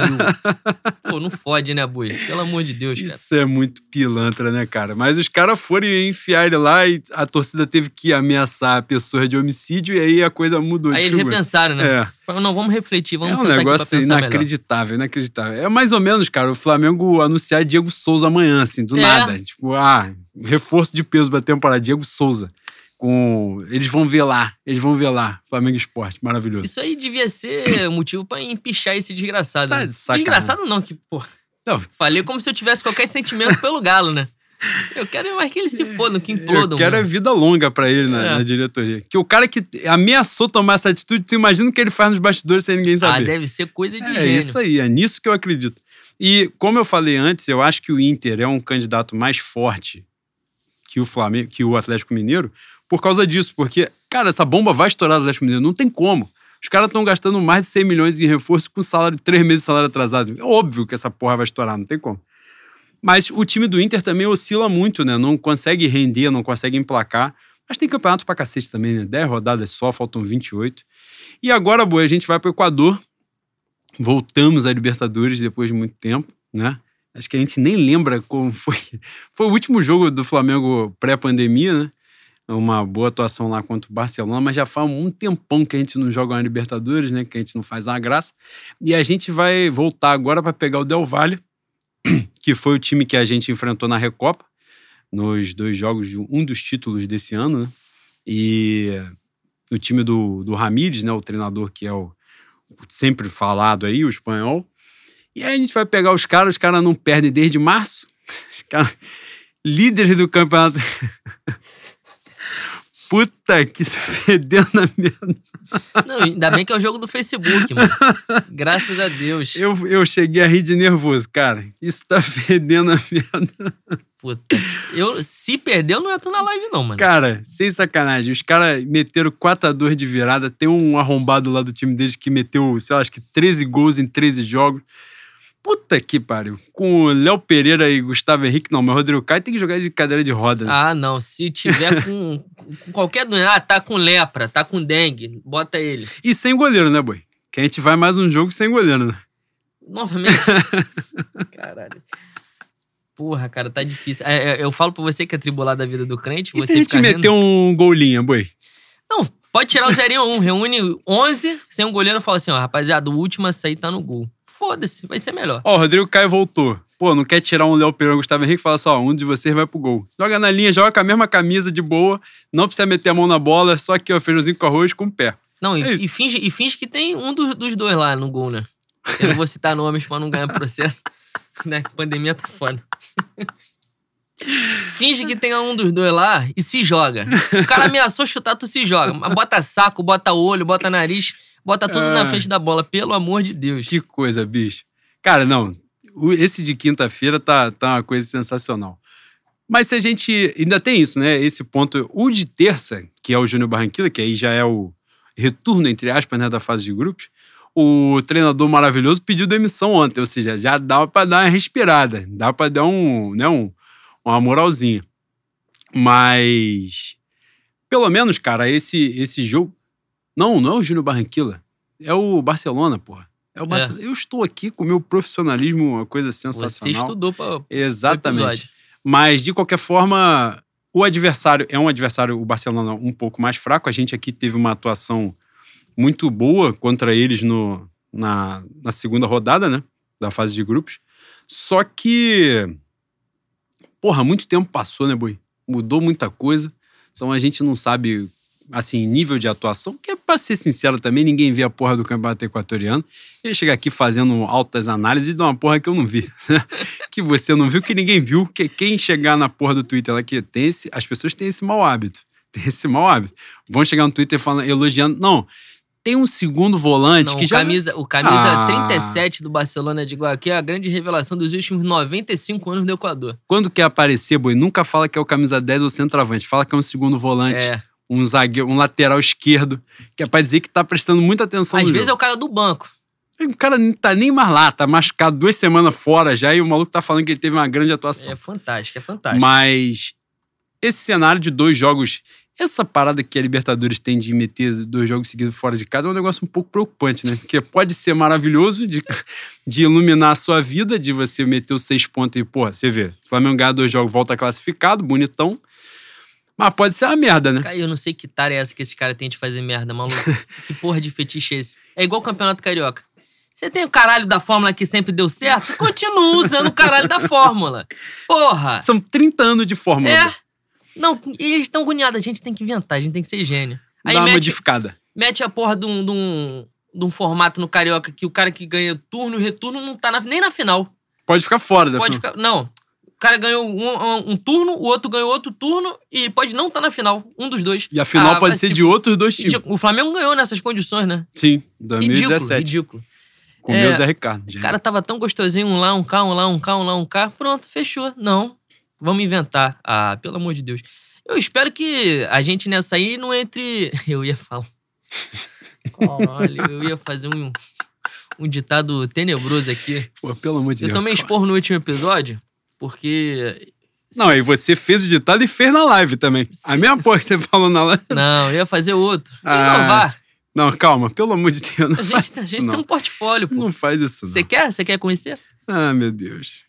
Pô, não fode, né, boi? Pelo amor de Deus, cara. Isso é muito pilantra, né, cara? Mas os caras foram enfiar ele lá e a torcida teve que ameaçar a pessoa de homicídio e aí a coisa mudou Aí de eles figura. repensaram, né? É. Falaram, não, vamos refletir, vamos é um sentar aqui pra negócio pensar melhor. Inacreditável, inacreditável. É mais ou menos, cara, o Flamengo anunciar Diego Souza amanhã, assim, do É. nada. Tipo, ah, reforço de peso pra temporada, Diego Souza. Com... Eles vão ver lá, eles vão ver lá. Flamengo Esporte, maravilhoso. Isso aí devia ser motivo pra empichar esse desgraçado. Tá né? Desgraçado não, que, pô. Não, Falei como se eu tivesse qualquer sentimento pelo Galo, né? Eu quero mais que eles se fodam, que eu implodam. quero é mano. vida longa pra ele na, É. na diretoria. Que o cara que ameaçou tomar essa atitude, tu imagina o que ele faz nos bastidores sem ninguém Ah, saber. deve ser coisa de É gênio. isso aí, é nisso que eu acredito. E como eu falei antes, eu acho que o Inter é um candidato mais forte que o Flamengo, que o Atlético Mineiro, por causa disso, porque cara, essa bomba vai estourar do Atlético Mineiro, não tem como. Os caras estão gastando mais de 100 milhões em reforço com salário três meses de salário atrasado. É óbvio que essa porra vai estourar, não tem como. Mas o time do Inter também oscila muito, né? Não consegue render, não consegue emplacar. Mas tem campeonato pra cacete também, né? 10 rodadas só, faltam 28. E agora, boa, a gente vai pro Equador. Voltamos à Libertadores depois de muito tempo, né? Acho que a gente nem lembra como foi. Foi o último jogo do Flamengo pré-pandemia, né? Uma boa atuação lá contra o Barcelona, mas já faz um tempão que a gente não joga na Libertadores, né? Que a gente não faz uma graça. E a gente vai voltar agora para pegar o Del Valle, que foi o time que a gente enfrentou na Recopa, nos dois jogos de um dos títulos desse ano, né? E o time do, do Ramírez, né? O treinador que é o sempre falado aí, o espanhol. E aí a gente vai pegar os caras, os caras não perdem desde março. Os caras, líderes do campeonato. Puta que se fedendo na merda. Não, ainda bem que é o jogo do Facebook, mano. Graças a Deus. Eu, eu cheguei a rir de nervoso, cara. Isso tá fedendo a merda. Puta. Eu, se perder, eu não entro na live, não, mano. Cara, sem sacanagem. Os caras meteram 4x2 de virada. Tem um arrombado lá do time deles que meteu, sei lá, acho que 13 gols em 13 jogos. Puta que pariu. Com o Léo Pereira e Gustavo Henrique, não, mas Rodrigo Caio tem que jogar de cadeira de roda. né? Ah, não. Se tiver com, com qualquer doença, ah, tá com lepra, tá com dengue, bota ele. E sem goleiro, né, boi? Que a gente vai mais um jogo sem goleiro, né? Novamente. Caralho. Porra, cara, tá difícil. É, é, eu falo pra você que é tribulado a vida do crente. E você se a gente fica rindo. meter um golinha, boi? Não, pode tirar o 0 1 um, reúne 11, sem um goleiro e fala assim, ó, rapaziada, o último a sair tá no gol. Foda-se, vai ser melhor. Ó, o Rodrigo Caio voltou. Pô, não quer tirar um Léo Pereira Gustavo Henrique? Fala só, um de vocês vai pro gol. Joga na linha, joga com a mesma camisa de boa. Não precisa meter a mão na bola, só aqui, ó, feijãozinho com arroz com o pé. Não, e, É isso. e finge, e finge que tem um dos, dos dois lá no gol, né? Eu não vou citar nomes pra não ganhar processo. né? Pandemia tá foda. Finge que tem um dos dois lá e se joga. O cara ameaçou chutar, tu se joga. Mas bota saco, bota olho, bota nariz, bota tudo na Ah. frente da bola, pelo amor de Deus. Que coisa, bicho. Cara, não. Esse de quinta-feira tá, tá uma coisa sensacional. Mas se a gente. Ainda tem isso, né? Esse ponto. O de terça, que é o Júnior Barranquilla, que aí já é o retorno, entre aspas, né, da fase de grupos, o treinador maravilhoso pediu demissão ontem, ou seja, já dá para dar uma respirada, dá para dar um, né, um, uma moralzinha. Mas, pelo menos, cara, esse, esse jogo. Não, não é o Júnior Barranquilla, é o Barcelona, porra. É o Barcelona. É. Eu estou aqui com o meu profissionalismo, uma coisa sensacional. Você estudou para Exatamente. Mas, de qualquer forma, o adversário é um adversário, o Barcelona, um pouco mais fraco. A gente aqui teve uma atuação muito boa contra eles no, na, na segunda rodada, né? Da fase de grupos. Só que. Porra, muito tempo passou, né, Boi? Mudou muita coisa. Então a gente não sabe, assim, nível de atuação, que é pra ser sincero também, ninguém vê a porra do campeonato equatoriano. Ele chega aqui fazendo altas análises de uma porra que eu não vi. que você não viu, que ninguém viu. Que quem chegar na porra do Twitter lá que tem esse, as pessoas têm esse mau hábito. Tem esse mau hábito. Vão chegar no Twitter falando, elogiando. Não, tem um segundo volante não, que o já. Camisa, o camisa ah. 37 do Barcelona de Guayaquil é a grande revelação dos últimos 95 anos do Equador. Quando quer aparecer, boi, nunca fala que é o camisa 10 ou centroavante. Fala que é um segundo volante. É. Um zagueiro, um lateral esquerdo, que é pra dizer que tá prestando muita atenção Às no vezes jogo. é o cara do banco. O cara não tá nem mais lá, tá machucado duas semanas fora já e o maluco tá falando que ele teve uma grande atuação. É fantástico, é fantástico. Mas esse cenário de dois jogos, essa parada que a Libertadores tem de meter dois jogos seguidos fora de casa é um negócio um pouco preocupante, né? Porque pode ser maravilhoso de, de iluminar a sua vida, de você meter os seis pontos e, pô, você vê, Flamengo ganha dois jogos, volta classificado, bonitão. Mas pode ser uma merda, né? Cara, eu não sei que tara é essa que esses caras têm de fazer merda, maluco. que porra de fetiche é esse? É igual o Campeonato Carioca. Você tem o caralho da fórmula que sempre deu certo? Continua usando o caralho da fórmula. Porra! São 30 anos de fórmula. É. Não, eles estão agoniados. A gente tem que inventar, a gente tem que ser gênio. Aí Dá uma mete, modificada. Mete a porra de um, de, um, de um formato no Carioca que o cara que ganha turno e retorno não tá na, nem na final. Pode ficar fora da Pode final. ficar. Não. O cara ganhou um, um, um, turno, o outro ganhou outro turno e pode não estar tá na final. Um dos dois. E a final ah, pode ser de outros dois times. O Flamengo ganhou nessas condições, né? Sim, 2017. Ridículo, ridículo. Com o é, meu Zé Ricardo. O cara tava tão gostosinho, um lá, um cá, um lá, um cá, um lá, um cá. Pronto, fechou. Não. Vamos inventar. Ah, pelo amor de Deus. Eu espero que a gente nessa aí não entre. Eu ia falar. Olha, eu ia fazer um, um ditado tenebroso aqui. Pô, pelo amor de eu Deus. Eu tomei expor no último episódio, porque. Não, aí você fez o ditado e fez na live também. Sim. A mesma porra que você falou na live. Não, eu ia fazer outro. Ah, inovar. Não, calma, pelo amor de Deus. Não a gente, a gente tem um portfólio, pô. Não faz isso, não. Você quer? Você quer conhecer? Ah, meu Deus.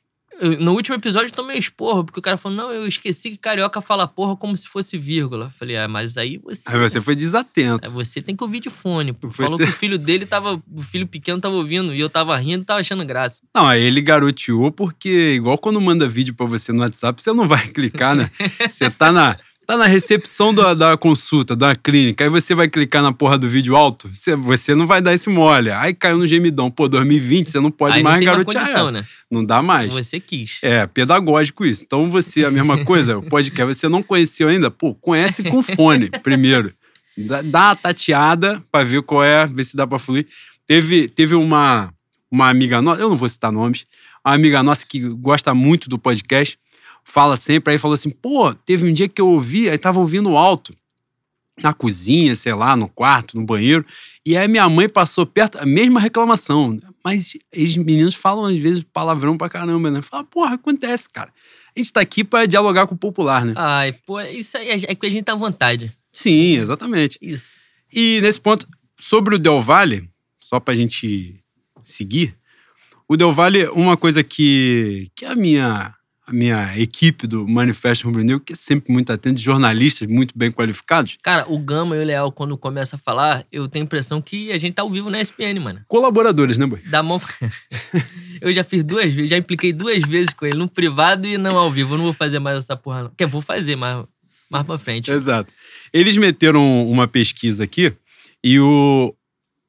No último episódio eu tomei esporro, porque o cara falou: não, eu esqueci que carioca fala porra como se fosse vírgula. Eu falei, ah, mas aí você. Aí você foi desatento. Aí você tem que ouvir de fone. Pô. Falou que o filho dele tava. O filho pequeno tava ouvindo e eu tava rindo e tava achando graça. Não, aí ele garoteou, porque igual quando manda vídeo pra você no WhatsApp, você não vai clicar, né? você tá na tá na recepção da, da consulta, da clínica, aí você vai clicar na porra do vídeo alto, você, você não vai dar esse mole. Aí caiu no gemidão. Pô, 2020, você não pode aí mais não garotear condição, essa. Né? Não dá mais. Você quis. É, pedagógico isso. Então você, a mesma coisa, o podcast, você não conheceu ainda? Pô, conhece com fone primeiro. Dá, dá uma tateada pra ver qual é, ver se dá pra fluir. Teve, teve uma, uma amiga nossa, eu não vou citar nomes, uma amiga nossa que gosta muito do podcast, fala sempre, aí falou assim: pô, teve um dia que eu ouvi, aí tava ouvindo alto, na cozinha, sei lá, no quarto, no banheiro, e aí minha mãe passou perto, a mesma reclamação. Mas eles meninos falam às vezes palavrão pra caramba, né? Fala, porra, acontece, cara. A gente tá aqui pra dialogar com o popular, né? Ai, pô, isso aí é que a gente tá à vontade. Sim, exatamente. Isso. E nesse ponto, sobre o Del Valle, só pra gente seguir, o Del Valle, uma coisa que, que a minha a minha equipe do Manifesto Rubro Negro, que é sempre muito atento, jornalistas muito bem qualificados. Cara, o Gama e o Leal, quando começa a falar, eu tenho a impressão que a gente tá ao vivo na ESPN, mano. Colaboradores, né, boy? Da mão. eu já fiz duas vezes, já impliquei duas vezes com ele, no privado e não ao vivo. Eu não vou fazer mais essa porra, não. Quer, vou fazer, mas mais pra frente. Exato. Eles meteram uma pesquisa aqui e o,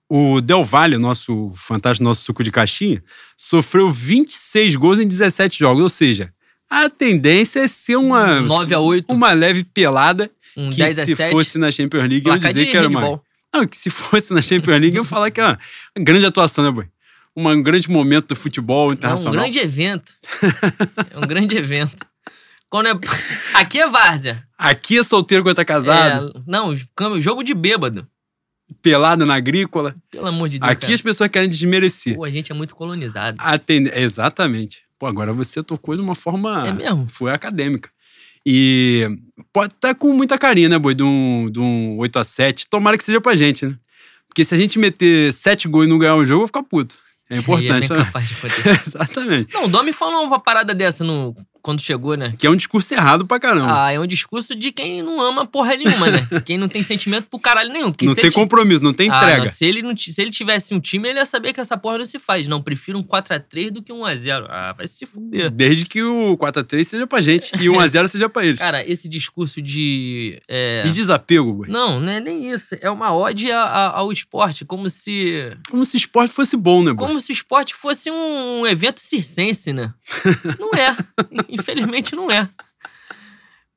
o Del Valle, nosso fantástico, nosso suco de caixinha, sofreu 26 gols em 17 jogos, ou seja, a tendência é ser uma 9 a 8. uma leve pelada um que 10 a se 7. fosse na Champions League eu dizer que era uma não, que se fosse na Champions League eu ia falar que é uma grande atuação, né, boy? Um grande momento do futebol internacional. É um grande evento. é um grande evento. Quando é... Aqui é várzea. Aqui é solteiro quando tá casado, É, não, jogo de bêbado. pelado na agrícola. Pelo amor de Deus. Aqui as pessoas querem desmerecer. Pô, a gente é muito colonizado. Atende- Exatamente. Pô, agora você tocou de uma forma. É mesmo? Foi acadêmica. E pode estar com muita carinha, né, boi? De um, de um 8x7. Tomara que seja pra gente, né? Porque se a gente meter 7 gols e não ganhar um jogo, eu vou ficar puto. É importante, é bem né? capaz de acontecer. Exatamente. Não, o Domi falou uma parada dessa no, quando chegou, né? Que é um discurso errado pra caramba. Ah, é um discurso de quem não ama porra nenhuma, né? quem não tem sentimento pro caralho nenhum. Porque não tem compromisso, não tem Ah, entrega. não, se, ele não, se ele tivesse um time, ele ia saber que essa porra não se faz. Não, prefiro um 4x3 do que um 1x0. Ah, vai se fuder. Desde que o 4x3 seja pra gente e o 1x0 seja pra eles. Cara, esse discurso de. é, De desapego, boi. Não, não é nem isso. É uma ode a- a- ao esporte. Como se. Como se esporte fosse bom, né, boi? Como se o esporte fosse um evento circense, né? Não é. Infelizmente não é.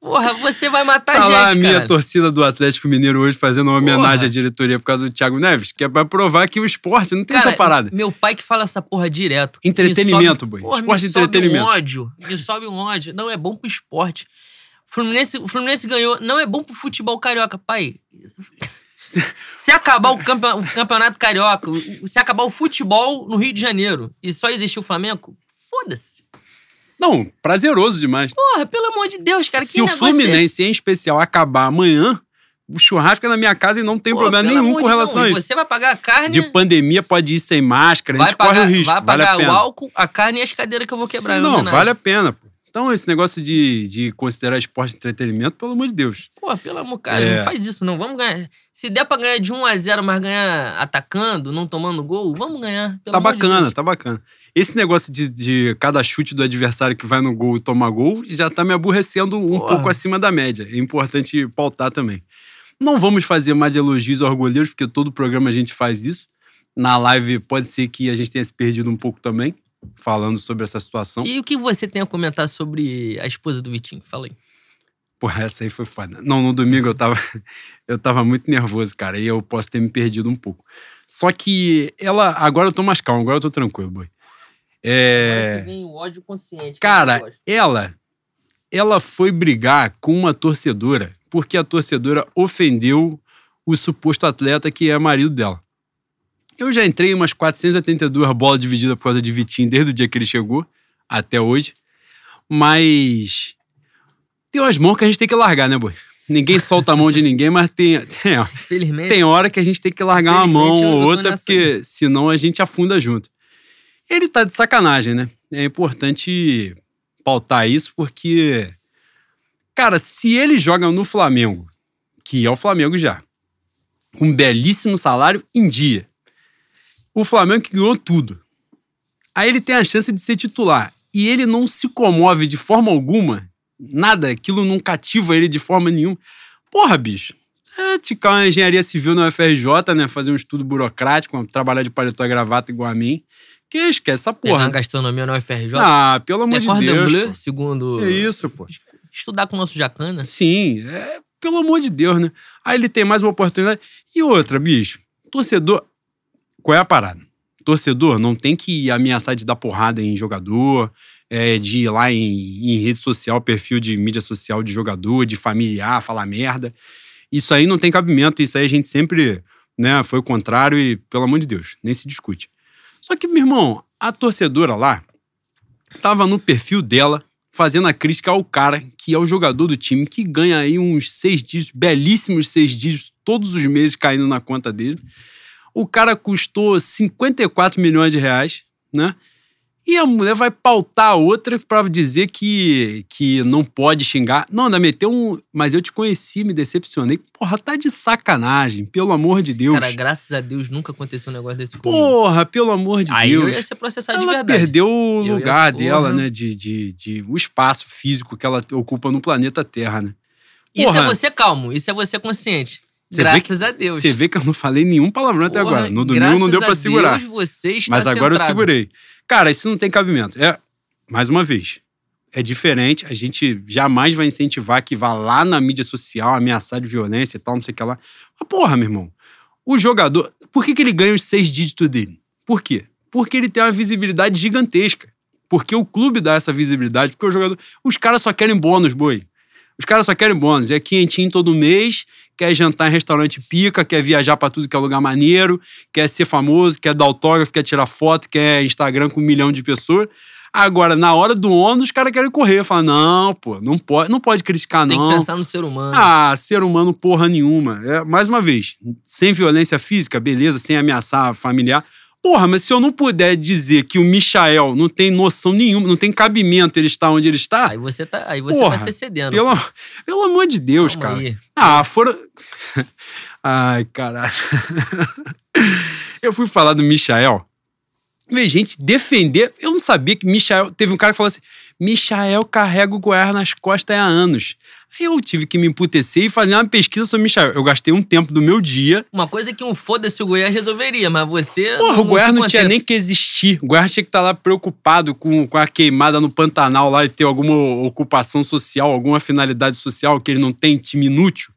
Porra, você vai matar Tá gente, lá a minha cara. torcida do Atlético Mineiro hoje fazendo uma homenagem Porra. à diretoria por causa do Thiago Neves, que é pra provar que o esporte não tem Cara, essa parada. Meu pai que fala essa porra direto. Entretenimento, Me boi. Porra, Esporte me entretenimento. Sobe um ódio. Me sobe um ódio. Não é bom pro esporte. O Fluminense, o Fluminense ganhou. Não é bom pro futebol carioca, pai. Se acabar o, campe- o campeonato carioca, se acabar o futebol no Rio de Janeiro e só existir o Flamengo, foda-se. Não, prazeroso demais. Porra, pelo amor de Deus, cara. Se que o é? Fluminense, em especial, acabar amanhã, o churrasco é na minha casa e não tem Pô, problema nenhum com de relação a isso. Você vai pagar a carne, De pandemia pode ir sem máscara, a vai gente pagar, corre o risco. vai pagar a o álcool, a carne e as cadeiras que eu vou quebrar. em não, vale a pena, pô. Então, esse negócio de, de considerar esporte entretenimento, pelo amor de Deus. Pô, pelo amor, cara, É. não faz isso não. Vamos ganhar. Se der pra ganhar de 1 a 0 mas ganhar atacando, não tomando gol, vamos ganhar. tá de bacana, Deus. tá bacana. Esse negócio de, de cada chute do adversário que vai no gol e toma gol já tá me aborrecendo um Porra. pouco acima da média. É importante pautar também. Não vamos fazer mais elogios goleiros, porque todo programa a gente faz isso. Na live pode ser que a gente tenha se perdido um pouco também, falando sobre essa situação. E o que você tem a comentar sobre a esposa do Vitinho? Fala aí. Porra, essa aí foi foda. Não, no domingo eu tava, eu tava muito nervoso, cara, e eu posso ter me perdido um pouco. Só que ela. Agora eu tô mais calmo, agora eu tô tranquilo, boy. É. Vem o ódio consciente. Cara, ela. Ela foi brigar com uma torcedora porque a torcedora ofendeu o suposto atleta que é marido dela. Eu já entrei em umas 482 bolas divididas por causa de Vitinho desde o dia que ele chegou até hoje. Mas tem umas mãos que a gente tem que largar, né, boi? Ninguém solta a mão de ninguém, mas tem, tem, tem hora que a gente tem que largar uma mão ou outra, porque senão a gente afunda junto. Ele tá de sacanagem, né? É importante pautar isso, porque, cara, se ele joga no Flamengo, que é o Flamengo já, com um belíssimo salário em dia, o Flamengo que ganhou tudo, aí ele tem a chance de ser titular e ele não se comove de forma alguma, nada, aquilo não cativa ele de forma nenhuma. Porra, bicho. É ticar uma engenharia civil na UFRJ, né? Fazer um estudo burocrático, trabalhar de paletó e gravata igual a mim. Que esquece essa Pegar porra. uma gastronomia na UFRJ. Ah, pelo amor é de Deus. bleu, segundo. É isso, pô. Estudar com o nosso Jacana. Sim, é, pelo amor de Deus, né? Aí ele tem mais uma oportunidade. E outra, bicho, torcedor. Qual é a parada? Torcedor não tem que ameaçar de dar porrada em jogador, é, de ir lá em, em rede social, perfil de mídia social de jogador, de familiar, falar merda. Isso aí não tem cabimento, isso aí a gente sempre né, foi o contrário e, pelo amor de Deus, nem se discute. Só que, meu irmão, a torcedora lá tava no perfil dela fazendo a crítica ao cara que é o jogador do time que ganha aí uns seis dígitos, belíssimos seis dígitos, todos os meses caindo na conta dele. O cara custou 54 milhões de reais, né? E a mulher vai pautar a outra pra dizer que, que não pode xingar. Não, ainda meteu um. Mas eu te conheci, me decepcionei. Porra, tá de sacanagem, pelo amor de Deus. Cara, graças a Deus nunca aconteceu um negócio desse comigo. Porra, pelo amor de Aí eu Deus. ia ser processado de Ela verdade. perdeu o Eu lugar porra. dela, né? De, de, de, o espaço físico que ela ocupa no planeta Terra, né? Isso é Porra. você calmo, isso é você consciente. Você graças a Deus. Você vê que eu não falei nenhum palavrão até Porra, agora. No domingo não deu graças pra a segurar. Deus, você está Mas agora eu centrado. segurei. Cara, isso não tem cabimento. É, mais uma vez, é diferente. A gente jamais vai incentivar que vá lá na mídia social ameaçar de violência e tal, não sei o que lá. Mas, porra, meu irmão, o jogador. Por que, que ele ganha os seis dígitos dele? Por quê? Porque ele tem uma visibilidade gigantesca. Porque o clube dá essa visibilidade, porque o jogador. Os caras só querem bônus, boi. Os caras só querem bônus. É quentinho todo mês, quer jantar em restaurante pica, quer viajar para tudo que é lugar maneiro, quer ser famoso, quer dar autógrafo, quer tirar foto, quer Instagram com um milhão de pessoas. Agora, na hora do ônibus, os caras querem correr. Fala, não, pô, não pode, não pode criticar, Tem não. que pensar no ser humano. Ah, ser humano porra nenhuma. É, mais uma vez, sem violência física, beleza, sem ameaçar familiar. Porra, mas se eu não puder dizer que o Michael não tem noção nenhuma, não tem cabimento ele estar onde ele está, Aí você tá, aí você Porra, tá se cedendo. pelo, pelo amor de Deus, Calma cara. aí. Ah, foram. Ai, caralho. Eu fui falar do Michael. Vê, gente, defender. Eu não sabia que Michael. Teve um cara que falou assim: Michael carrega o Goiás nas costas há anos. Aí eu tive que me emputecer e fazer uma pesquisa sobre Michael. Eu gastei um tempo do meu dia. Uma coisa que um foda-se o Goiás resolveria, mas você. Porra, o Goiás não tinha nem que existir. O Goiás tinha que estar lá preocupado com, com a queimada no Pantanal lá e ter alguma ocupação social, alguma finalidade social que ele não tem, time inútil.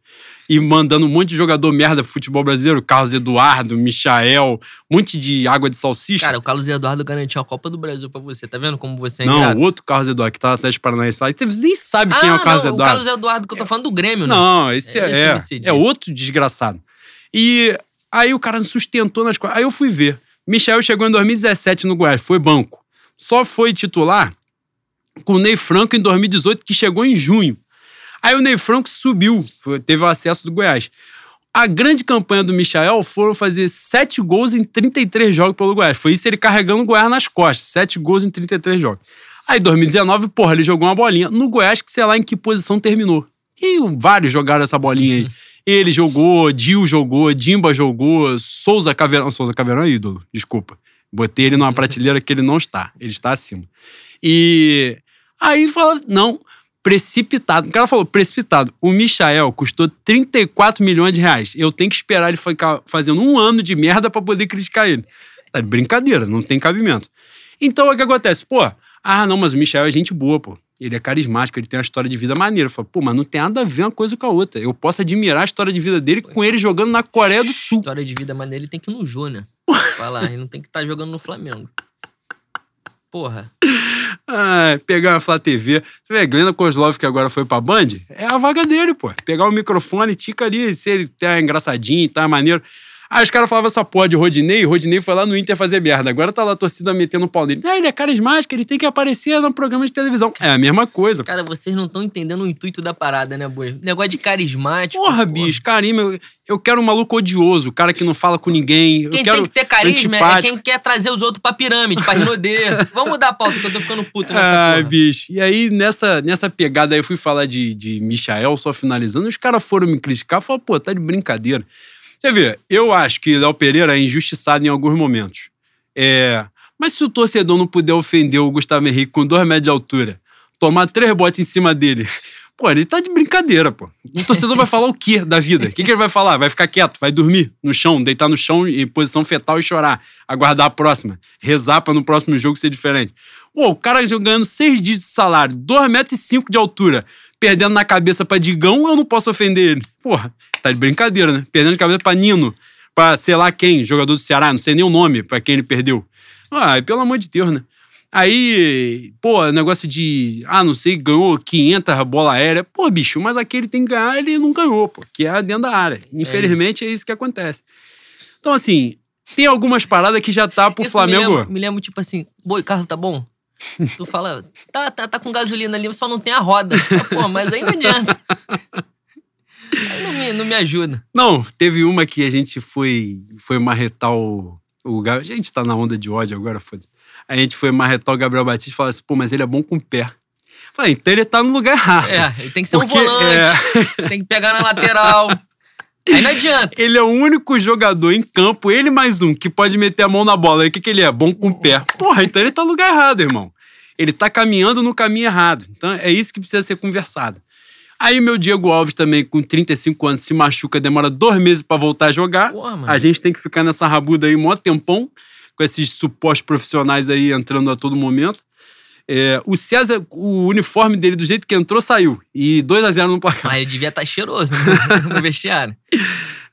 E mandando um monte de jogador merda pro futebol brasileiro. Carlos Eduardo, Michael, um monte de água de salsicha. Cara, o Carlos Eduardo garantiu a Copa do Brasil pra você. Tá vendo como você é não, ingrato? o outro Carlos Eduardo que tá no Atlético Paranaense lá. Você nem sabe quem é Ah, o Carlos não, Eduardo. O Carlos Eduardo que eu tô falando do Grêmio, né? Não, esse É, é, esse é, é outro desgraçado. E aí o cara sustentou nas coisas. Aí eu fui ver. Michel chegou em 2017 no Goiás, foi banco. Só foi titular com o Ney Franco em 2018, que chegou em junho. Aí o Ney Franco subiu, foi- teve o acesso do Goiás. A grande campanha do Michael foram fazer sete gols em 33 jogos pelo Goiás. Foi isso ele carregando o Goiás nas costas. Sete gols em 33 jogos. Aí, em 2019, porra, ele jogou uma bolinha. No Goiás, que sei lá em que posição terminou. E vários jogaram essa bolinha aí. Ele jogou, Dil jogou, Dimba jogou, Souza Caveirão. Souza Caveirão é ídolo, desculpa. Botei ele numa prateleira que ele não está. Ele está acima. E aí fala, não, precipitado. O cara falou, precipitado. O Michael custou 34 milhões de reais. Eu tenho que esperar ele ficar fazendo um ano de merda pra poder criticar ele. Tá de brincadeira, não tem cabimento. Então o que acontece? Pô, ah, não, mas o Michel é gente boa, pô. Ele é carismático, ele tem uma história de vida maneira. Eu falo, pô, mas não tem nada a ver uma coisa com a outra. Eu posso admirar a história de vida dele com ele jogando na Coreia do Sul. História de vida, mas ele tem que ir no Júnior. Falar, ele não tem que estar jogando no Flamengo. Porra. Ah, pegar a Flá TV. Você vê, Glenda Kozlov, que agora foi pra Band, é a vaga dele, pô. Pegar o microfone, tica ali, se ele tá engraçadinho, tá maneiro. Aí os caras falavam essa porra de Rodinei, Rodinei foi lá no Inter fazer merda. Agora tá lá a torcida metendo um pau nele. Ah, ele é carismático, ele tem que aparecer no programa de televisão. É a mesma coisa. Cara, vocês não estão entendendo o intuito da parada, né, boi? Negócio de carismático. Porra, bicho, carinho, eu, eu quero um maluco odioso, o cara que não fala com ninguém. Quem tem que ter carisma é antipático. quem quer trazer os outros pra pirâmide, pra Rinodê. Vamos mudar a pauta, que eu tô ficando puto nessa Ai, porra. bicho. E aí, nessa, nessa pegada aí, eu fui falar de, de Michael, só finalizando, os caras foram me criticar, falaram, pô, tá de brincadeira. Você vê, eu acho que Léo Pereira é injustiçado em alguns momentos. É, mas se o torcedor não puder ofender o Gustavo Henrique com dois metros de altura, tomar três botes em cima dele, pô, ele tá de brincadeira, pô. O torcedor vai falar o quê da vida? O que, que ele vai falar? Vai ficar quieto, vai dormir no chão, deitar no chão em posição fetal e chorar, aguardar a próxima, rezar pra no próximo jogo ser diferente. Pô, o cara ganhando seis dígitos de salário, dois metros e cinco de altura, perdendo na cabeça pra Digão, eu não posso ofender ele. Porra, tá de brincadeira, né? Perdendo de cabeça pra Nino, pra sei lá quem, jogador do Ceará, não sei nem o nome pra quem ele perdeu. Ah, pelo amor de Deus, né? Aí, pô, negócio de, ah, não sei, ganhou 500 bola aérea. Pô, bicho, mas aquele tem que ganhar, ele não ganhou, pô, que é dentro da área. Infelizmente é isso, que acontece. Então, assim, tem algumas paradas que já tá pro Isso Flamengo. Me lembra, tipo assim, boi, carro tá bom? Tu fala, tá, tá, tá com gasolina ali, só não tem a roda. Pô, mas aí não adianta. Não me, não me ajuda. Não, teve uma que a gente foi, foi marretar o, o. A gente tá na onda de ódio agora, foda A gente foi marretar o Gabriel Batista e falou assim, pô, mas ele é bom com o pé. Falei, então ele tá no lugar errado. É, ele tem que ser Porque, um volante, tem que pegar na lateral. Aí não adianta. Ele é o único jogador em campo, ele mais um, que pode meter a mão na bola. Aí o que, que ele é? Bom com o pé. Porra, então ele tá no lugar errado, irmão. Ele tá caminhando no caminho errado. Então é isso que precisa ser conversado. Aí meu Diego Alves também, com 35 anos, se machuca, demora dois meses pra voltar a jogar. Porra. A gente tem que ficar nessa rabuda aí mó tempão, com esses supostos profissionais aí entrando a todo momento. É, o César, o uniforme dele, do jeito que entrou, saiu. E 2 a 0 no placar. Mas ele devia estar cheiroso no, no vestiário.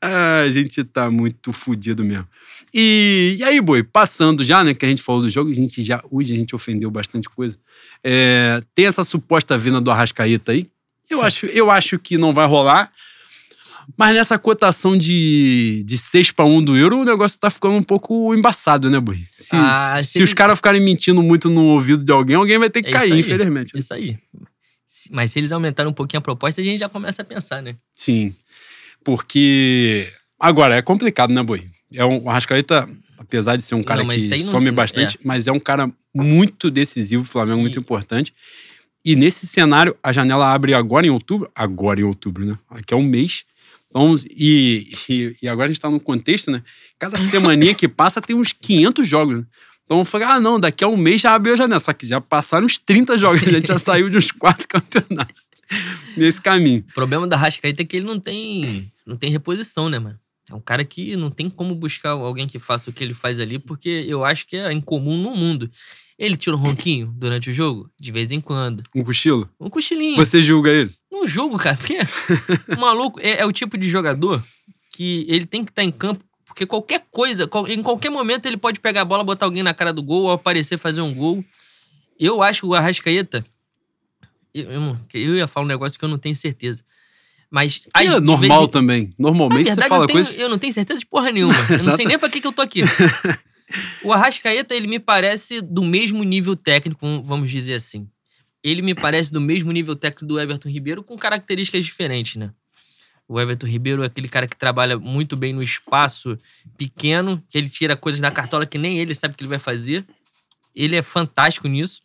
Ah, a gente tá muito fudido mesmo. E, e aí, boi, passando já, né, que a gente falou do jogo, a gente já, hoje a gente ofendeu bastante coisa. É, tem essa suposta venda do Arrascaeta aí. Eu acho, eu acho que não vai rolar. Mas nessa cotação de, de 6 para 1 do euro, o negócio tá ficando um pouco embaçado, né, Boi? Se, Ah, se se os caras ficarem mentindo muito no ouvido de alguém, alguém vai ter que É cair, aí. infelizmente. Isso aí. Mas se eles aumentarem um pouquinho a proposta, a gente já começa a pensar, né? Sim. Porque. Agora, é complicado, né, Boi? É um, o Arrascaeta, apesar de ser um cara Não, que aí não- some bastante, mas é um cara muito decisivo, o Flamengo, muito importante. E nesse cenário, a janela abre agora em outubro. Agora em outubro, né? Aqui é um mês. Então, e, e, e agora a gente tá num contexto, né? Cada semaninha que passa tem uns 500 jogos. Né? Então eu falei, ah, não, daqui a um mês já abriu a janela. Só que já passaram uns 30 jogos, a gente já saiu de uns quatro campeonatos nesse caminho. O problema da Rascaeta é que ele não tem, não tem reposição, né, mano? É um cara que não tem como buscar alguém que faça o que ele faz ali, porque eu acho que é incomum no mundo. Ele tira um ronquinho durante o jogo? De vez em quando. Um cochilo. Um cochilinho. Você julga ele? Não jogo, cara, porque o maluco é, é o tipo de jogador que ele tem que estar em campo, porque qualquer coisa, em qualquer momento ele pode pegar a bola, botar alguém na cara do gol, ou aparecer fazer um gol. Eu acho que o Arrascaeta. Eu, eu, eu ia falar um negócio que eu não tenho certeza. Mas. Que é normal vez em- também. Na Normalmente verdade, você fala coisas. eu não tenho certeza de porra nenhuma. Eu não sei nem pra que, que eu tô aqui. O Arrascaeta, ele me parece do mesmo nível técnico, vamos dizer assim. Ele me parece do mesmo nível técnico do Everton Ribeiro, com características diferentes, né? O Everton Ribeiro é aquele cara que trabalha muito bem no espaço pequeno, que ele tira coisas da cartola que nem ele sabe que ele vai fazer. Ele é fantástico nisso.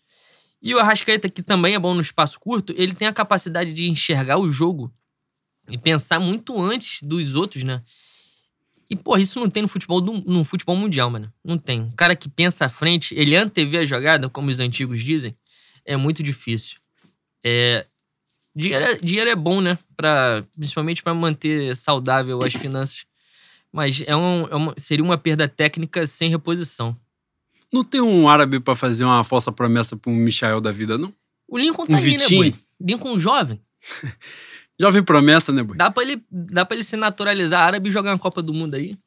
E o Arrascaeta, que também é bom no espaço curto, ele tem a capacidade de enxergar o jogo e pensar muito antes dos outros, né? E, pô, isso não tem no futebol, no futebol mundial, mano. Não tem. Um cara que pensa à frente, ele antevê a jogada, como os antigos dizem, é muito difícil. É, dinheiro, é, dinheiro é bom, né? Pra, principalmente para manter saudável as finanças. Mas é um, é uma- seria uma perda técnica sem reposição. Não tem um árabe pra fazer uma falsa promessa pra um Michael da vida, não? O Lincoln Um tá aí, né, Vitinho. boi? Lincoln jovem. Jovem promessa, né, boy? Dá pra, ele, dá pra ele se naturalizar árabe e jogar uma Copa do Mundo aí.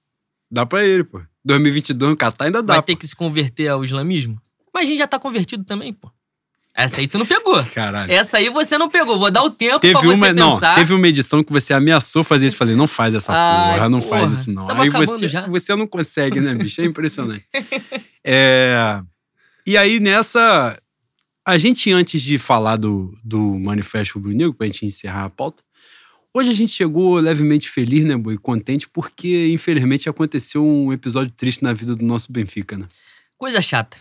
Dá pra ele, pô. 2022 no Catar ainda dá. Vai ter pô. que se converter ao islamismo? Mas a gente já tá convertido também, pô. Essa aí tu não pegou. Caralho. Essa aí você não pegou. Vou dar o tempo Teve pra você uma, não, pensar. teve uma edição que você ameaçou fazer isso. Falei, não faz essa Ai, porra, não porra. faz isso não. Tamo aí você, já. você não consegue, né, bicho? É impressionante. É, e aí nessa, a gente antes de falar do, do Manifesto Rubro Negro, pra gente encerrar a pauta, hoje a gente chegou levemente feliz, né, boi? Contente porque infelizmente aconteceu um episódio triste na vida do nosso Benfica, né? Coisa chata.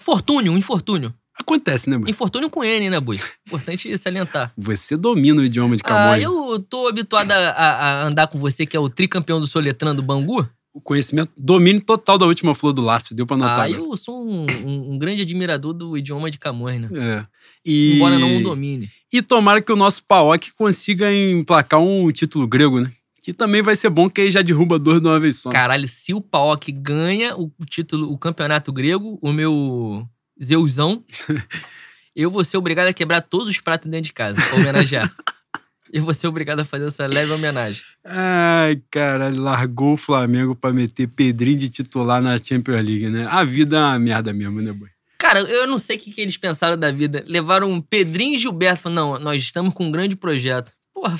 Infortúnio, um infortúnio. Acontece, né, boi? Infortúnio com N, né, Bui? Importante salientar. Você domina o idioma de Ah, Camões. eu tô habituado a, a- a andar com você, que é o tricampeão do Soletrando Bangu. O conhecimento, domínio total da última flor do Lácio, deu pra notar. Ah, agora. eu sou um, um- um grande admirador do idioma de Camões, né? É. E... Embora não o domine. E tomara que o nosso Paok consiga emplacar um título grego, né? Que também vai ser bom, que aí já derruba dois de uma vez só. Caralho, se o Paok ganha o título, o campeonato grego, o meu Zeusão, eu vou ser obrigado a quebrar todos os pratos dentro de casa pra homenagear. eu vou ser obrigado a fazer essa leve homenagem. Ai, caralho, largou o Flamengo pra meter Pedrinho de titular na Champions League, né? A vida é uma merda mesmo, né, boy? Cara, eu não sei o que, que eles pensaram da vida. Levaram um Pedrinho e Gilberto. Falaram, não, nós estamos com um grande projeto. Porra,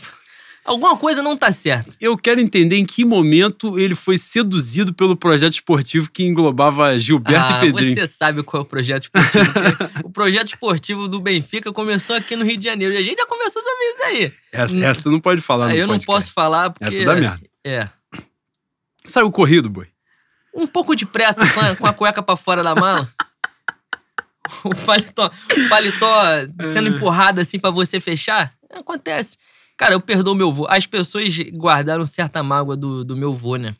alguma coisa não tá certa. Eu quero entender em que momento ele foi seduzido pelo projeto esportivo que englobava Gilberto ah, e Pedrinho. você sabe qual é o projeto esportivo. porque o projeto esportivo do Benfica começou aqui no Rio de Janeiro. E a gente já conversou sobre isso aí. Essa, essa tu não pode falar Ah, no eu não posso falar porque... Essa dá merda. É. Saiu corrido, boy. Um pouco de pressa com a, com a cueca pra fora da mala. O paletó, o paletó sendo empurrado assim pra você fechar. Acontece. Cara, eu perdoo meu vô. As pessoas guardaram certa mágoa do, do meu vô, né?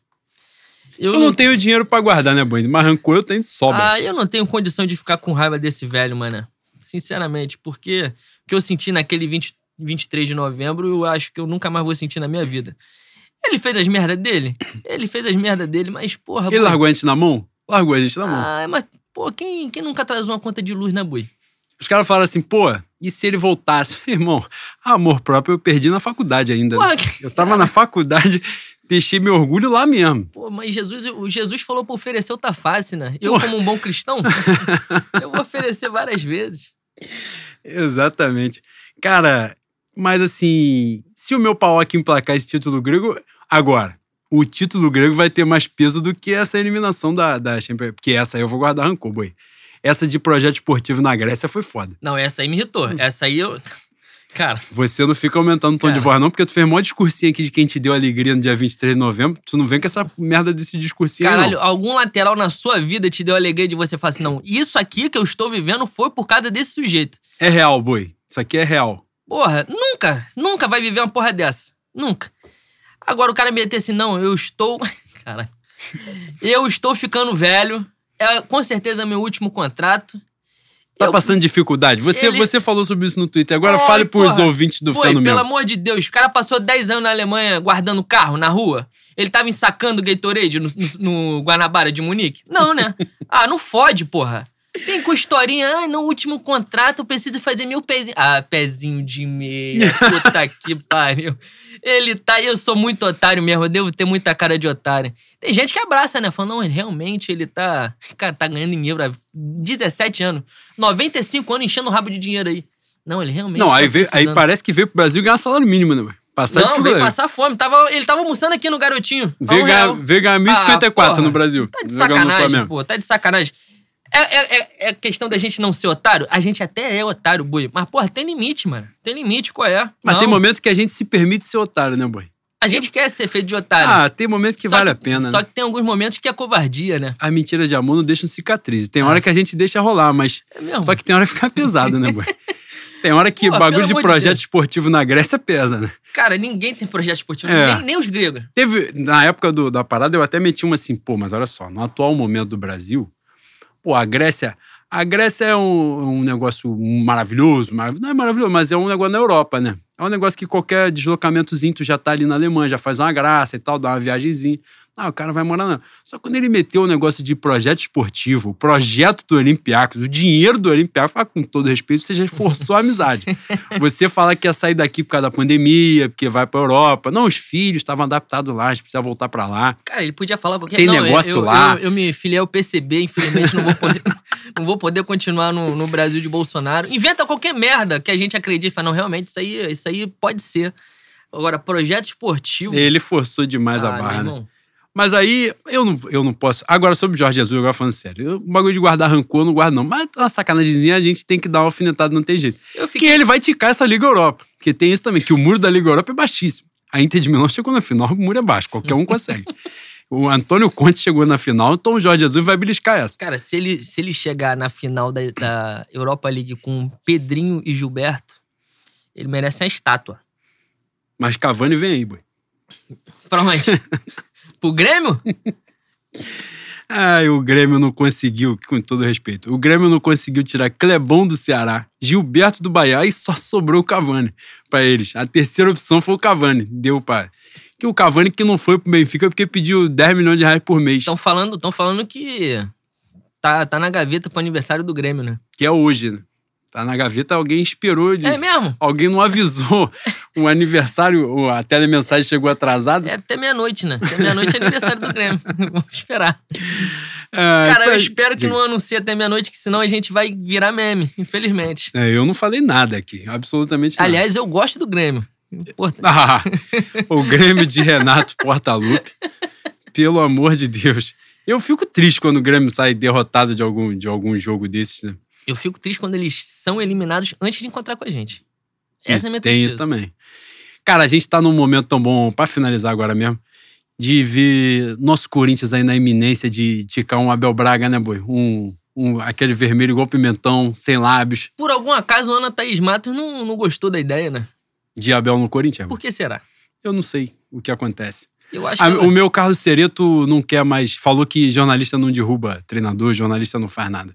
Eu não tenho dinheiro pra guardar, né, boy? Mas rancor eu tenho de sobra. Ah, eu não tenho condição de ficar com raiva desse velho, mano. Sinceramente, porque o que eu senti naquele 20, 23 de novembro, eu acho que eu nunca mais vou sentir na minha vida. Ele fez as merdas dele? Ele fez as merdas dele, mas porra. Ele boi. largou a gente na mão? Largou a gente na mão. Ah, mas, pô, quem, quem nunca atrasou uma conta de luz na boi? Os caras falaram assim, pô, e se ele voltasse? Irmão, amor próprio eu perdi na faculdade ainda. né? Que- Eu tava na faculdade, Deixei meu orgulho lá mesmo. Pô, mas Jesus, o Jesus falou pra oferecer outra face, né? Eu, Pô. como um bom cristão, eu vou oferecer várias vezes. Exatamente. Cara, mas assim, se o meu Paok emplacar esse título grego, agora, o título grego vai ter mais peso do que essa eliminação da, da Champions. Porque essa aí eu vou guardar rancor, boi. Essa de projeto esportivo na Grécia foi foda. Não, essa aí me irritou. Essa aí eu. Cara, Você não fica aumentando o tom Cara. de voz, não, porque tu fez mó discursinho aqui de quem te deu alegria no dia 23 de novembro. Tu não vem com essa merda desse discursinho, caralho, não. algum lateral na sua vida te deu alegria de você falar assim: não, isso aqui que eu estou vivendo foi por causa desse sujeito. É real, boi. Isso aqui é real. Porra, nunca, nunca vai viver uma porra dessa. Nunca. Agora o cara meter assim, não, eu estou. Cara. Eu estou ficando velho. É com certeza meu último contrato. Tá Eu- passando dificuldade. Você, Ele- você falou sobre isso no Twitter. Agora fale pros porra. ouvintes do Foi, Fenômeno. pelo amor de Deus, o cara passou 10 anos na Alemanha guardando carro na rua. Ele tava ensacando Gatorade no, no, no Guanabara de Munique? Não, né? ah, não fode, porra. Vem com historinha, ah, no último contrato eu preciso fazer meu pezinho. Ah, pezinho de meia, puta que pariu. Ele tá, eu sou muito otário mesmo, eu devo ter muita cara de otário. Tem gente que abraça, né? Falando, não, realmente ele tá. Cara, tá ganhando em euro há 17 anos. 95 anos enchendo o rabo de dinheiro aí. Não, ele realmente. Não, tá aí, veio, aí parece que veio pro Brasil ganhar salário mínimo, né? mano? Passar Não, veio passar fome. Tava, ele tava almoçando aqui no Garotinho. Veio um ganhar, real. veio ganhar 1.054 Ah, porra. no Brasil. Tá de sacanagem, pô. Tá de sacanagem. É, é, é, é questão da gente não ser otário? A gente até é otário, boi. Mas, porra, tem limite, mano. Tem limite, qual é? Mas Não. tem momento que a gente se permite ser otário, né, boy? A gente quer ser feito de otário. Ah, tem momento que Só vale a pena, Só né? que tem alguns momentos que é covardia, né? A mentira de amor não deixa cicatriz. Tem Ah. hora que a gente deixa rolar, mas. É mesmo. Só que tem hora que fica pesado, né, boy? Tem hora que Pô, bagulho de de projeto Deus. esportivo na Grécia pesa, né? Cara, ninguém tem projeto esportivo. É. Nem, nem os gregos. Teve, na época do- da parada, eu até meti uma assim, pô, mas olha só, no atual momento do Brasil, pô, a Grécia. A Grécia é um, um negócio maravilhoso, marav- não é maravilhoso, mas é um negócio na Europa, né? É um negócio que qualquer deslocamentozinho tu já tá ali na Alemanha, já faz uma graça e tal, dá uma viagemzinha. Ah, o cara vai morar não. Só quando ele meteu o negócio de projeto esportivo, o projeto do Olympiacos, o dinheiro do Olympiacos, com todo respeito, você já forçou a amizade. Você fala que ia sair daqui por causa da pandemia, porque vai pra Europa. Não, os filhos estavam adaptados lá, a gente precisa voltar pra lá. Cara, ele podia falar qualquer Tem não, eu- negócio eu, lá. Eu, eu me filiei ao PCB, infelizmente não vou poder, não vou poder continuar no, no Brasil de Bolsonaro. Inventa qualquer merda que a gente acredite. Fala, não, realmente, isso aí, isso aí pode ser. Agora, projeto esportivo. Ele forçou demais a ah, barra, meu né? Mas aí, eu não, eu não posso. Agora, sobre o Jorge Jesus, agora falando sério. eu- O bagulho de guardar rancor, eu não guardo, não. Mas uma sacanagemzinha, a gente tem que dar uma alfinetada, não tem jeito. Eu Que fiquei. ele vai ticar essa Liga Europa. Porque tem isso também, que o muro da Liga Europa é baixíssimo. A Inter de Milão chegou na final, o muro é baixo, qualquer um consegue. o Antônio Conte chegou na final, então o Jorge Jesus vai beliscar essa. Cara, se ele, se ele chegar na final da, da Europa League com Pedrinho e Gilberto, ele merece uma estátua. Mas Cavani vem aí, boy. Pra onde? Pro Grêmio? Ai, o Grêmio não conseguiu, com todo respeito, o Grêmio não conseguiu tirar Clebão do Ceará, Gilberto do Bahia e só sobrou o Cavani pra eles. A terceira opção foi o Cavani, deu para. Que o Cavani que não foi pro Benfica porque pediu 10 milhões de reais por mês, Estão falando, tão falando que tá, tá na gaveta pro aniversário do Grêmio, né? que é hoje, né? Tá na gaveta, alguém esperou de. É mesmo? Alguém não avisou o aniversário, a telemensagem chegou atrasada. É até meia-noite, né? Até meia-noite é aniversário do Grêmio. Vamos esperar. Ah, Cara, eu tá- espero que não anuncie até meia-noite, que senão a gente vai virar meme, infelizmente. É, eu não falei nada aqui, absolutamente nada. Aliás, eu gosto do Grêmio. Importante. Ah, o Grêmio de Renato Portaluppi. Pelo amor de Deus. Eu fico triste quando o Grêmio sai derrotado de algum, de algum jogo desses, né? Eu fico triste quando eles são eliminados antes de encontrar com a gente. Essa Isso, é a minha tem isso também. Cara, a gente tá num momento tão bom, pra finalizar agora mesmo, de ver nosso Corinthians aí na iminência de ticar um Abel Braga, né, boi? Um, um, aquele vermelho igual pimentão, sem lábios, Por algum acaso, a Ana Thaís Matos não, não gostou da ideia, né? de Abel no Corinthians. Por que será? Eu não sei o que acontece. Eu acho Ah, que O meu Carlos Cereto não quer mais. Falou que jornalista não derruba treinador, jornalista não faz nada.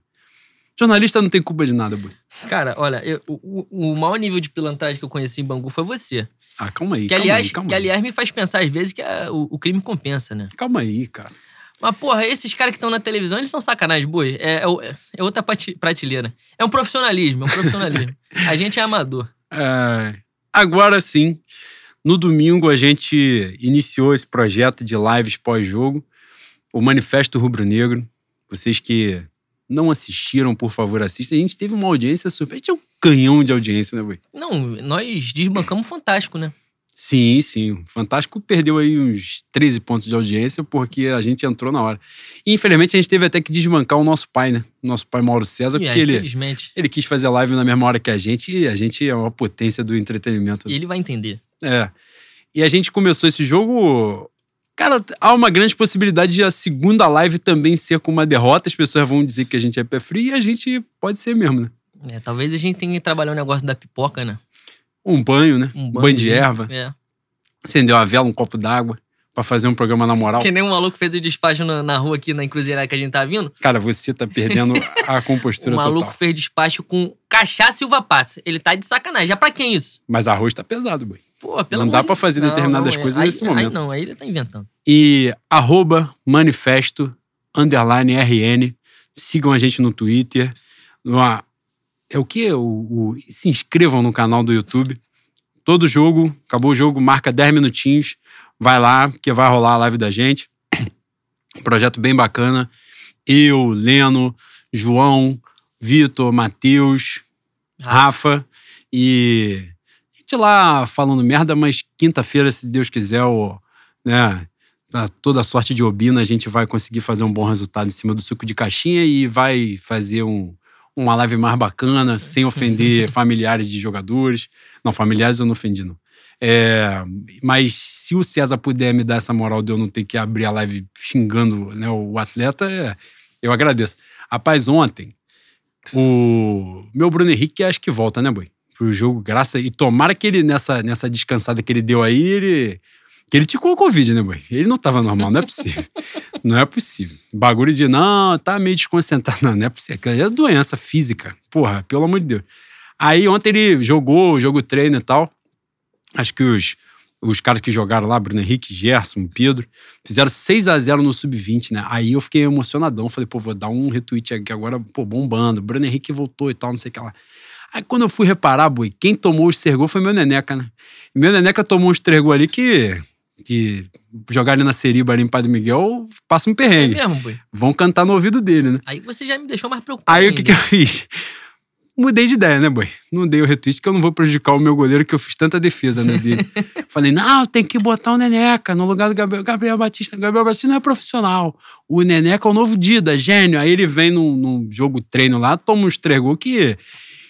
Jornalista não tem culpa de nada, boi. Cara, olha, eu- o, o- maior nível de pilantragem que eu conheci em Bangu foi você. Ah, calma aí. Que calma aliás, aí, calma que, aí. aliás me faz pensar às vezes que a- o, o crime compensa, né? Calma aí, cara. Mas, porra, esses caras que estão na televisão, eles são sacanagem, boi. É, é é outra prate- prateleira. É um profissionalismo, é um profissionalismo. a gente é amador. É, agora sim, No domingo, a gente iniciou esse projeto de lives pós-jogo, o Manifesto Rubro-Negro. Vocês que não assistiram, por favor, assistam. A gente teve uma audiência super. A gente é um canhão de audiência, né, Boi? Não, nós desbancamos fantástico, né? Sim, sim. O Fantástico perdeu aí uns 13 pontos de audiência porque a gente entrou na hora. E, infelizmente, a gente teve até que desbancar o nosso pai, né? Nosso pai Mauro César, E porque aí, ele, ele quis fazer live na mesma hora que a gente e a gente é uma potência do entretenimento. E ele vai entender. É. E a gente começou esse jogo. Cara, há uma grande possibilidade de a segunda live também ser com uma derrota. As pessoas vão dizer que a gente é pé frio e a gente pode ser mesmo, né? É, talvez a gente tenha que trabalhar o negócio da pipoca, né? Um banho, né? Um banho de banhozinho. erva. É. Acender uma vela, um copo d'água pra fazer um programa na moral. Que nem um maluco fez o despacho na, na rua aqui na encruzilhada que a gente tá vindo. Cara, você tá perdendo a O compostura maluco total. fez despacho com cachaça e uva passa. Ele tá de sacanagem. Já pra quem isso? Mas arroz tá pesado, boy. Pô, pelo Não dá pra fazer Não, determinadas não, é- coisas aí- nesse momento. Aí não, aí ele tá inventando. E arroba manifesto underline RN. Sigam a gente no Twitter. No, é o que? O, o- se inscrevam no canal do YouTube. Todo jogo, acabou o jogo, marca 10 minutinhos. Vai lá, que vai rolar a live da gente. Um projeto bem bacana. Eu, Leno, João, Vitor, Matheus, Rafa e gente lá falando merda, mas quinta-feira, se Deus quiser, o, né, a toda sorte de Obina, a gente vai conseguir fazer um bom resultado em cima do suco de caixinha e vai fazer um, uma live mais bacana, sem ofender familiares de jogadores. Não, familiares eu não ofendi, não. É, mas se o César puder me dar essa moral de eu não ter que abrir a live xingando né, o atleta, é, eu agradeço. Rapaz, ontem, o meu Bruno Henrique acho que volta, né, boi? Pro jogo, graça. E tomara que ele, nessa, nessa descansada que ele deu aí, ele. Que ele ticou o Covid, né, boi? Ele não tava normal, não é possível. não é possível. Bagulho de, não, tá meio desconcentrado. Não, não é possível. Aquilo é doença física. Porra, pelo amor de Deus. Aí ontem ele jogou, jogo treino e tal. Acho que os, os caras que jogaram lá, Bruno Henrique, Gerson, Pedro, fizeram 6 a 0 no sub-20, né? Aí eu fiquei emocionadão. Falei, pô, vou dar um retweet aqui agora, pô, bombando. Bruno Henrique voltou e tal, não sei o que lá. Aí quando eu fui reparar, boi, quem tomou os três gols foi meu Neneca, né? Meu Neneca tomou uns três gols ali que, que jogar ali na Seriba, ali em Padre Miguel, passa um É perrengue. mesmo, boi. Vão cantar no ouvido dele, né? Aí você já me deixou mais preocupado. Aí o que, que ainda. eu fiz? Mudei de ideia, né, boy? Não dei o retweet que eu não vou prejudicar o meu goleiro, que eu fiz tanta defesa né, dele. Falei, não, tem que botar o Neneca no lugar do Gabriel, Gabriel Batista. Gabriel Batista não é profissional. O Neneca é o novo Dida, gênio. Aí ele vem num, num jogo treino lá, toma uns três gols que,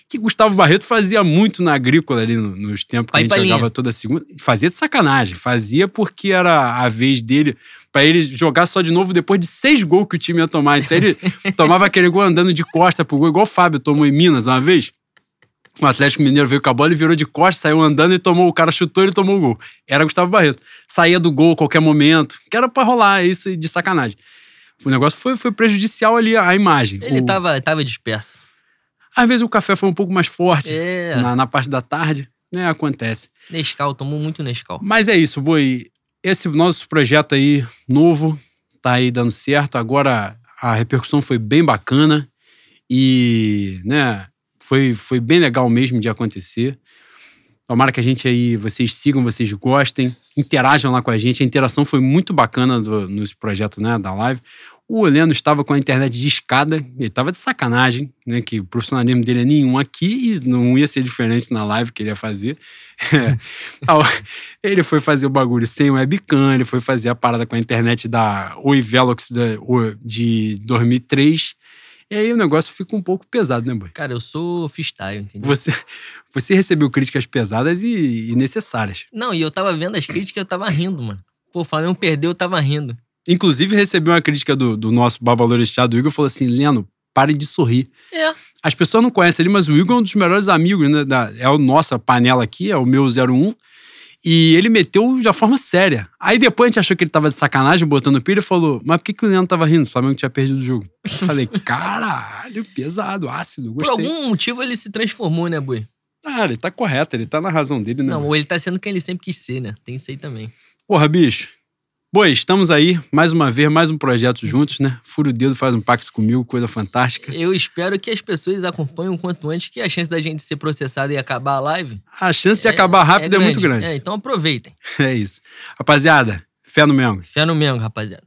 que Gustavo Barreto fazia muito na agrícola ali no- nos tempos que Pai a gente jogava toda segunda. Fazia de sacanagem. Fazia porque era a vez dele pra ele jogar só de novo depois de seis gols que o time ia tomar. Então ele tomava aquele gol andando de costa pro gol, igual o Fábio tomou em Minas uma vez. O Atlético Mineiro veio com a bola e virou de costa, saiu andando e tomou. O cara chutou e tomou o gol. Era Gustavo Barreto. Saía do gol a qualquer momento, que era pra rolar isso de sacanagem. O negócio foi, foi prejudicial ali à imagem. Ele O- tava, tava disperso. Às vezes o café foi um pouco mais forte É. na, na parte da tarde, né? Acontece. Nescau, tomou muito Nescau. Mas é isso, Boi. Esse nosso projeto aí, novo, tá aí dando certo. Agora a repercussão foi bem bacana e, né, foi, foi bem legal mesmo de acontecer. Tomara que a gente aí, vocês sigam, vocês gostem, interajam lá com a gente. A interação foi muito bacana do, nesse projeto, né, da live. O Heleno estava com a internet de escada, ele estava de sacanagem, né? Que o profissionalismo dele é nenhum aqui e não ia ser diferente na live que ele ia fazer. É. Ele foi fazer o bagulho sem webcam, ele foi fazer a parada com a internet da Oi Velox de 2003. E aí o negócio fica um pouco pesado, né, boy? Cara, eu sou freestyle, entendeu? Você, você recebeu críticas pesadas e, e necessárias. Não, e eu tava vendo as críticas e eu tava rindo, mano. Pô, o Flamengo perdeu, eu tava rindo. Inclusive, recebeu uma crítica do, do nosso babaloresteado Igor, falou assim, Leno, pare de sorrir. É. As pessoas não conhecem ele, mas o Igor é um dos melhores amigos, né? Da, é a nossa panela aqui, é o meu 01. E ele meteu de uma forma séria. Aí depois a gente achou que ele tava de sacanagem, botando pilha, e falou: Mas por que, que o Leandro tava rindo? O Flamengo tinha perdido o jogo. Eu falei: Caralho, pesado, ácido, Por gostei. algum motivo ele se transformou, né, Boi? Ah, ele tá correto, ele tá na razão dele, né? Não, ou ele tá sendo quem ele sempre quis ser, né? Tem isso aí também. Porra, bicho, Boi, estamos aí, mais uma vez, mais um projeto juntos, né? Furo o dedo, faz um pacto comigo, coisa fantástica. Eu espero que as pessoas acompanhem o quanto antes, que a chance da gente ser processado e acabar a live. A chance de acabar rápido é, muito grande. É, então aproveitem. É isso. Rapaziada, fé no Mengo. Fé no Mengo, rapaziada.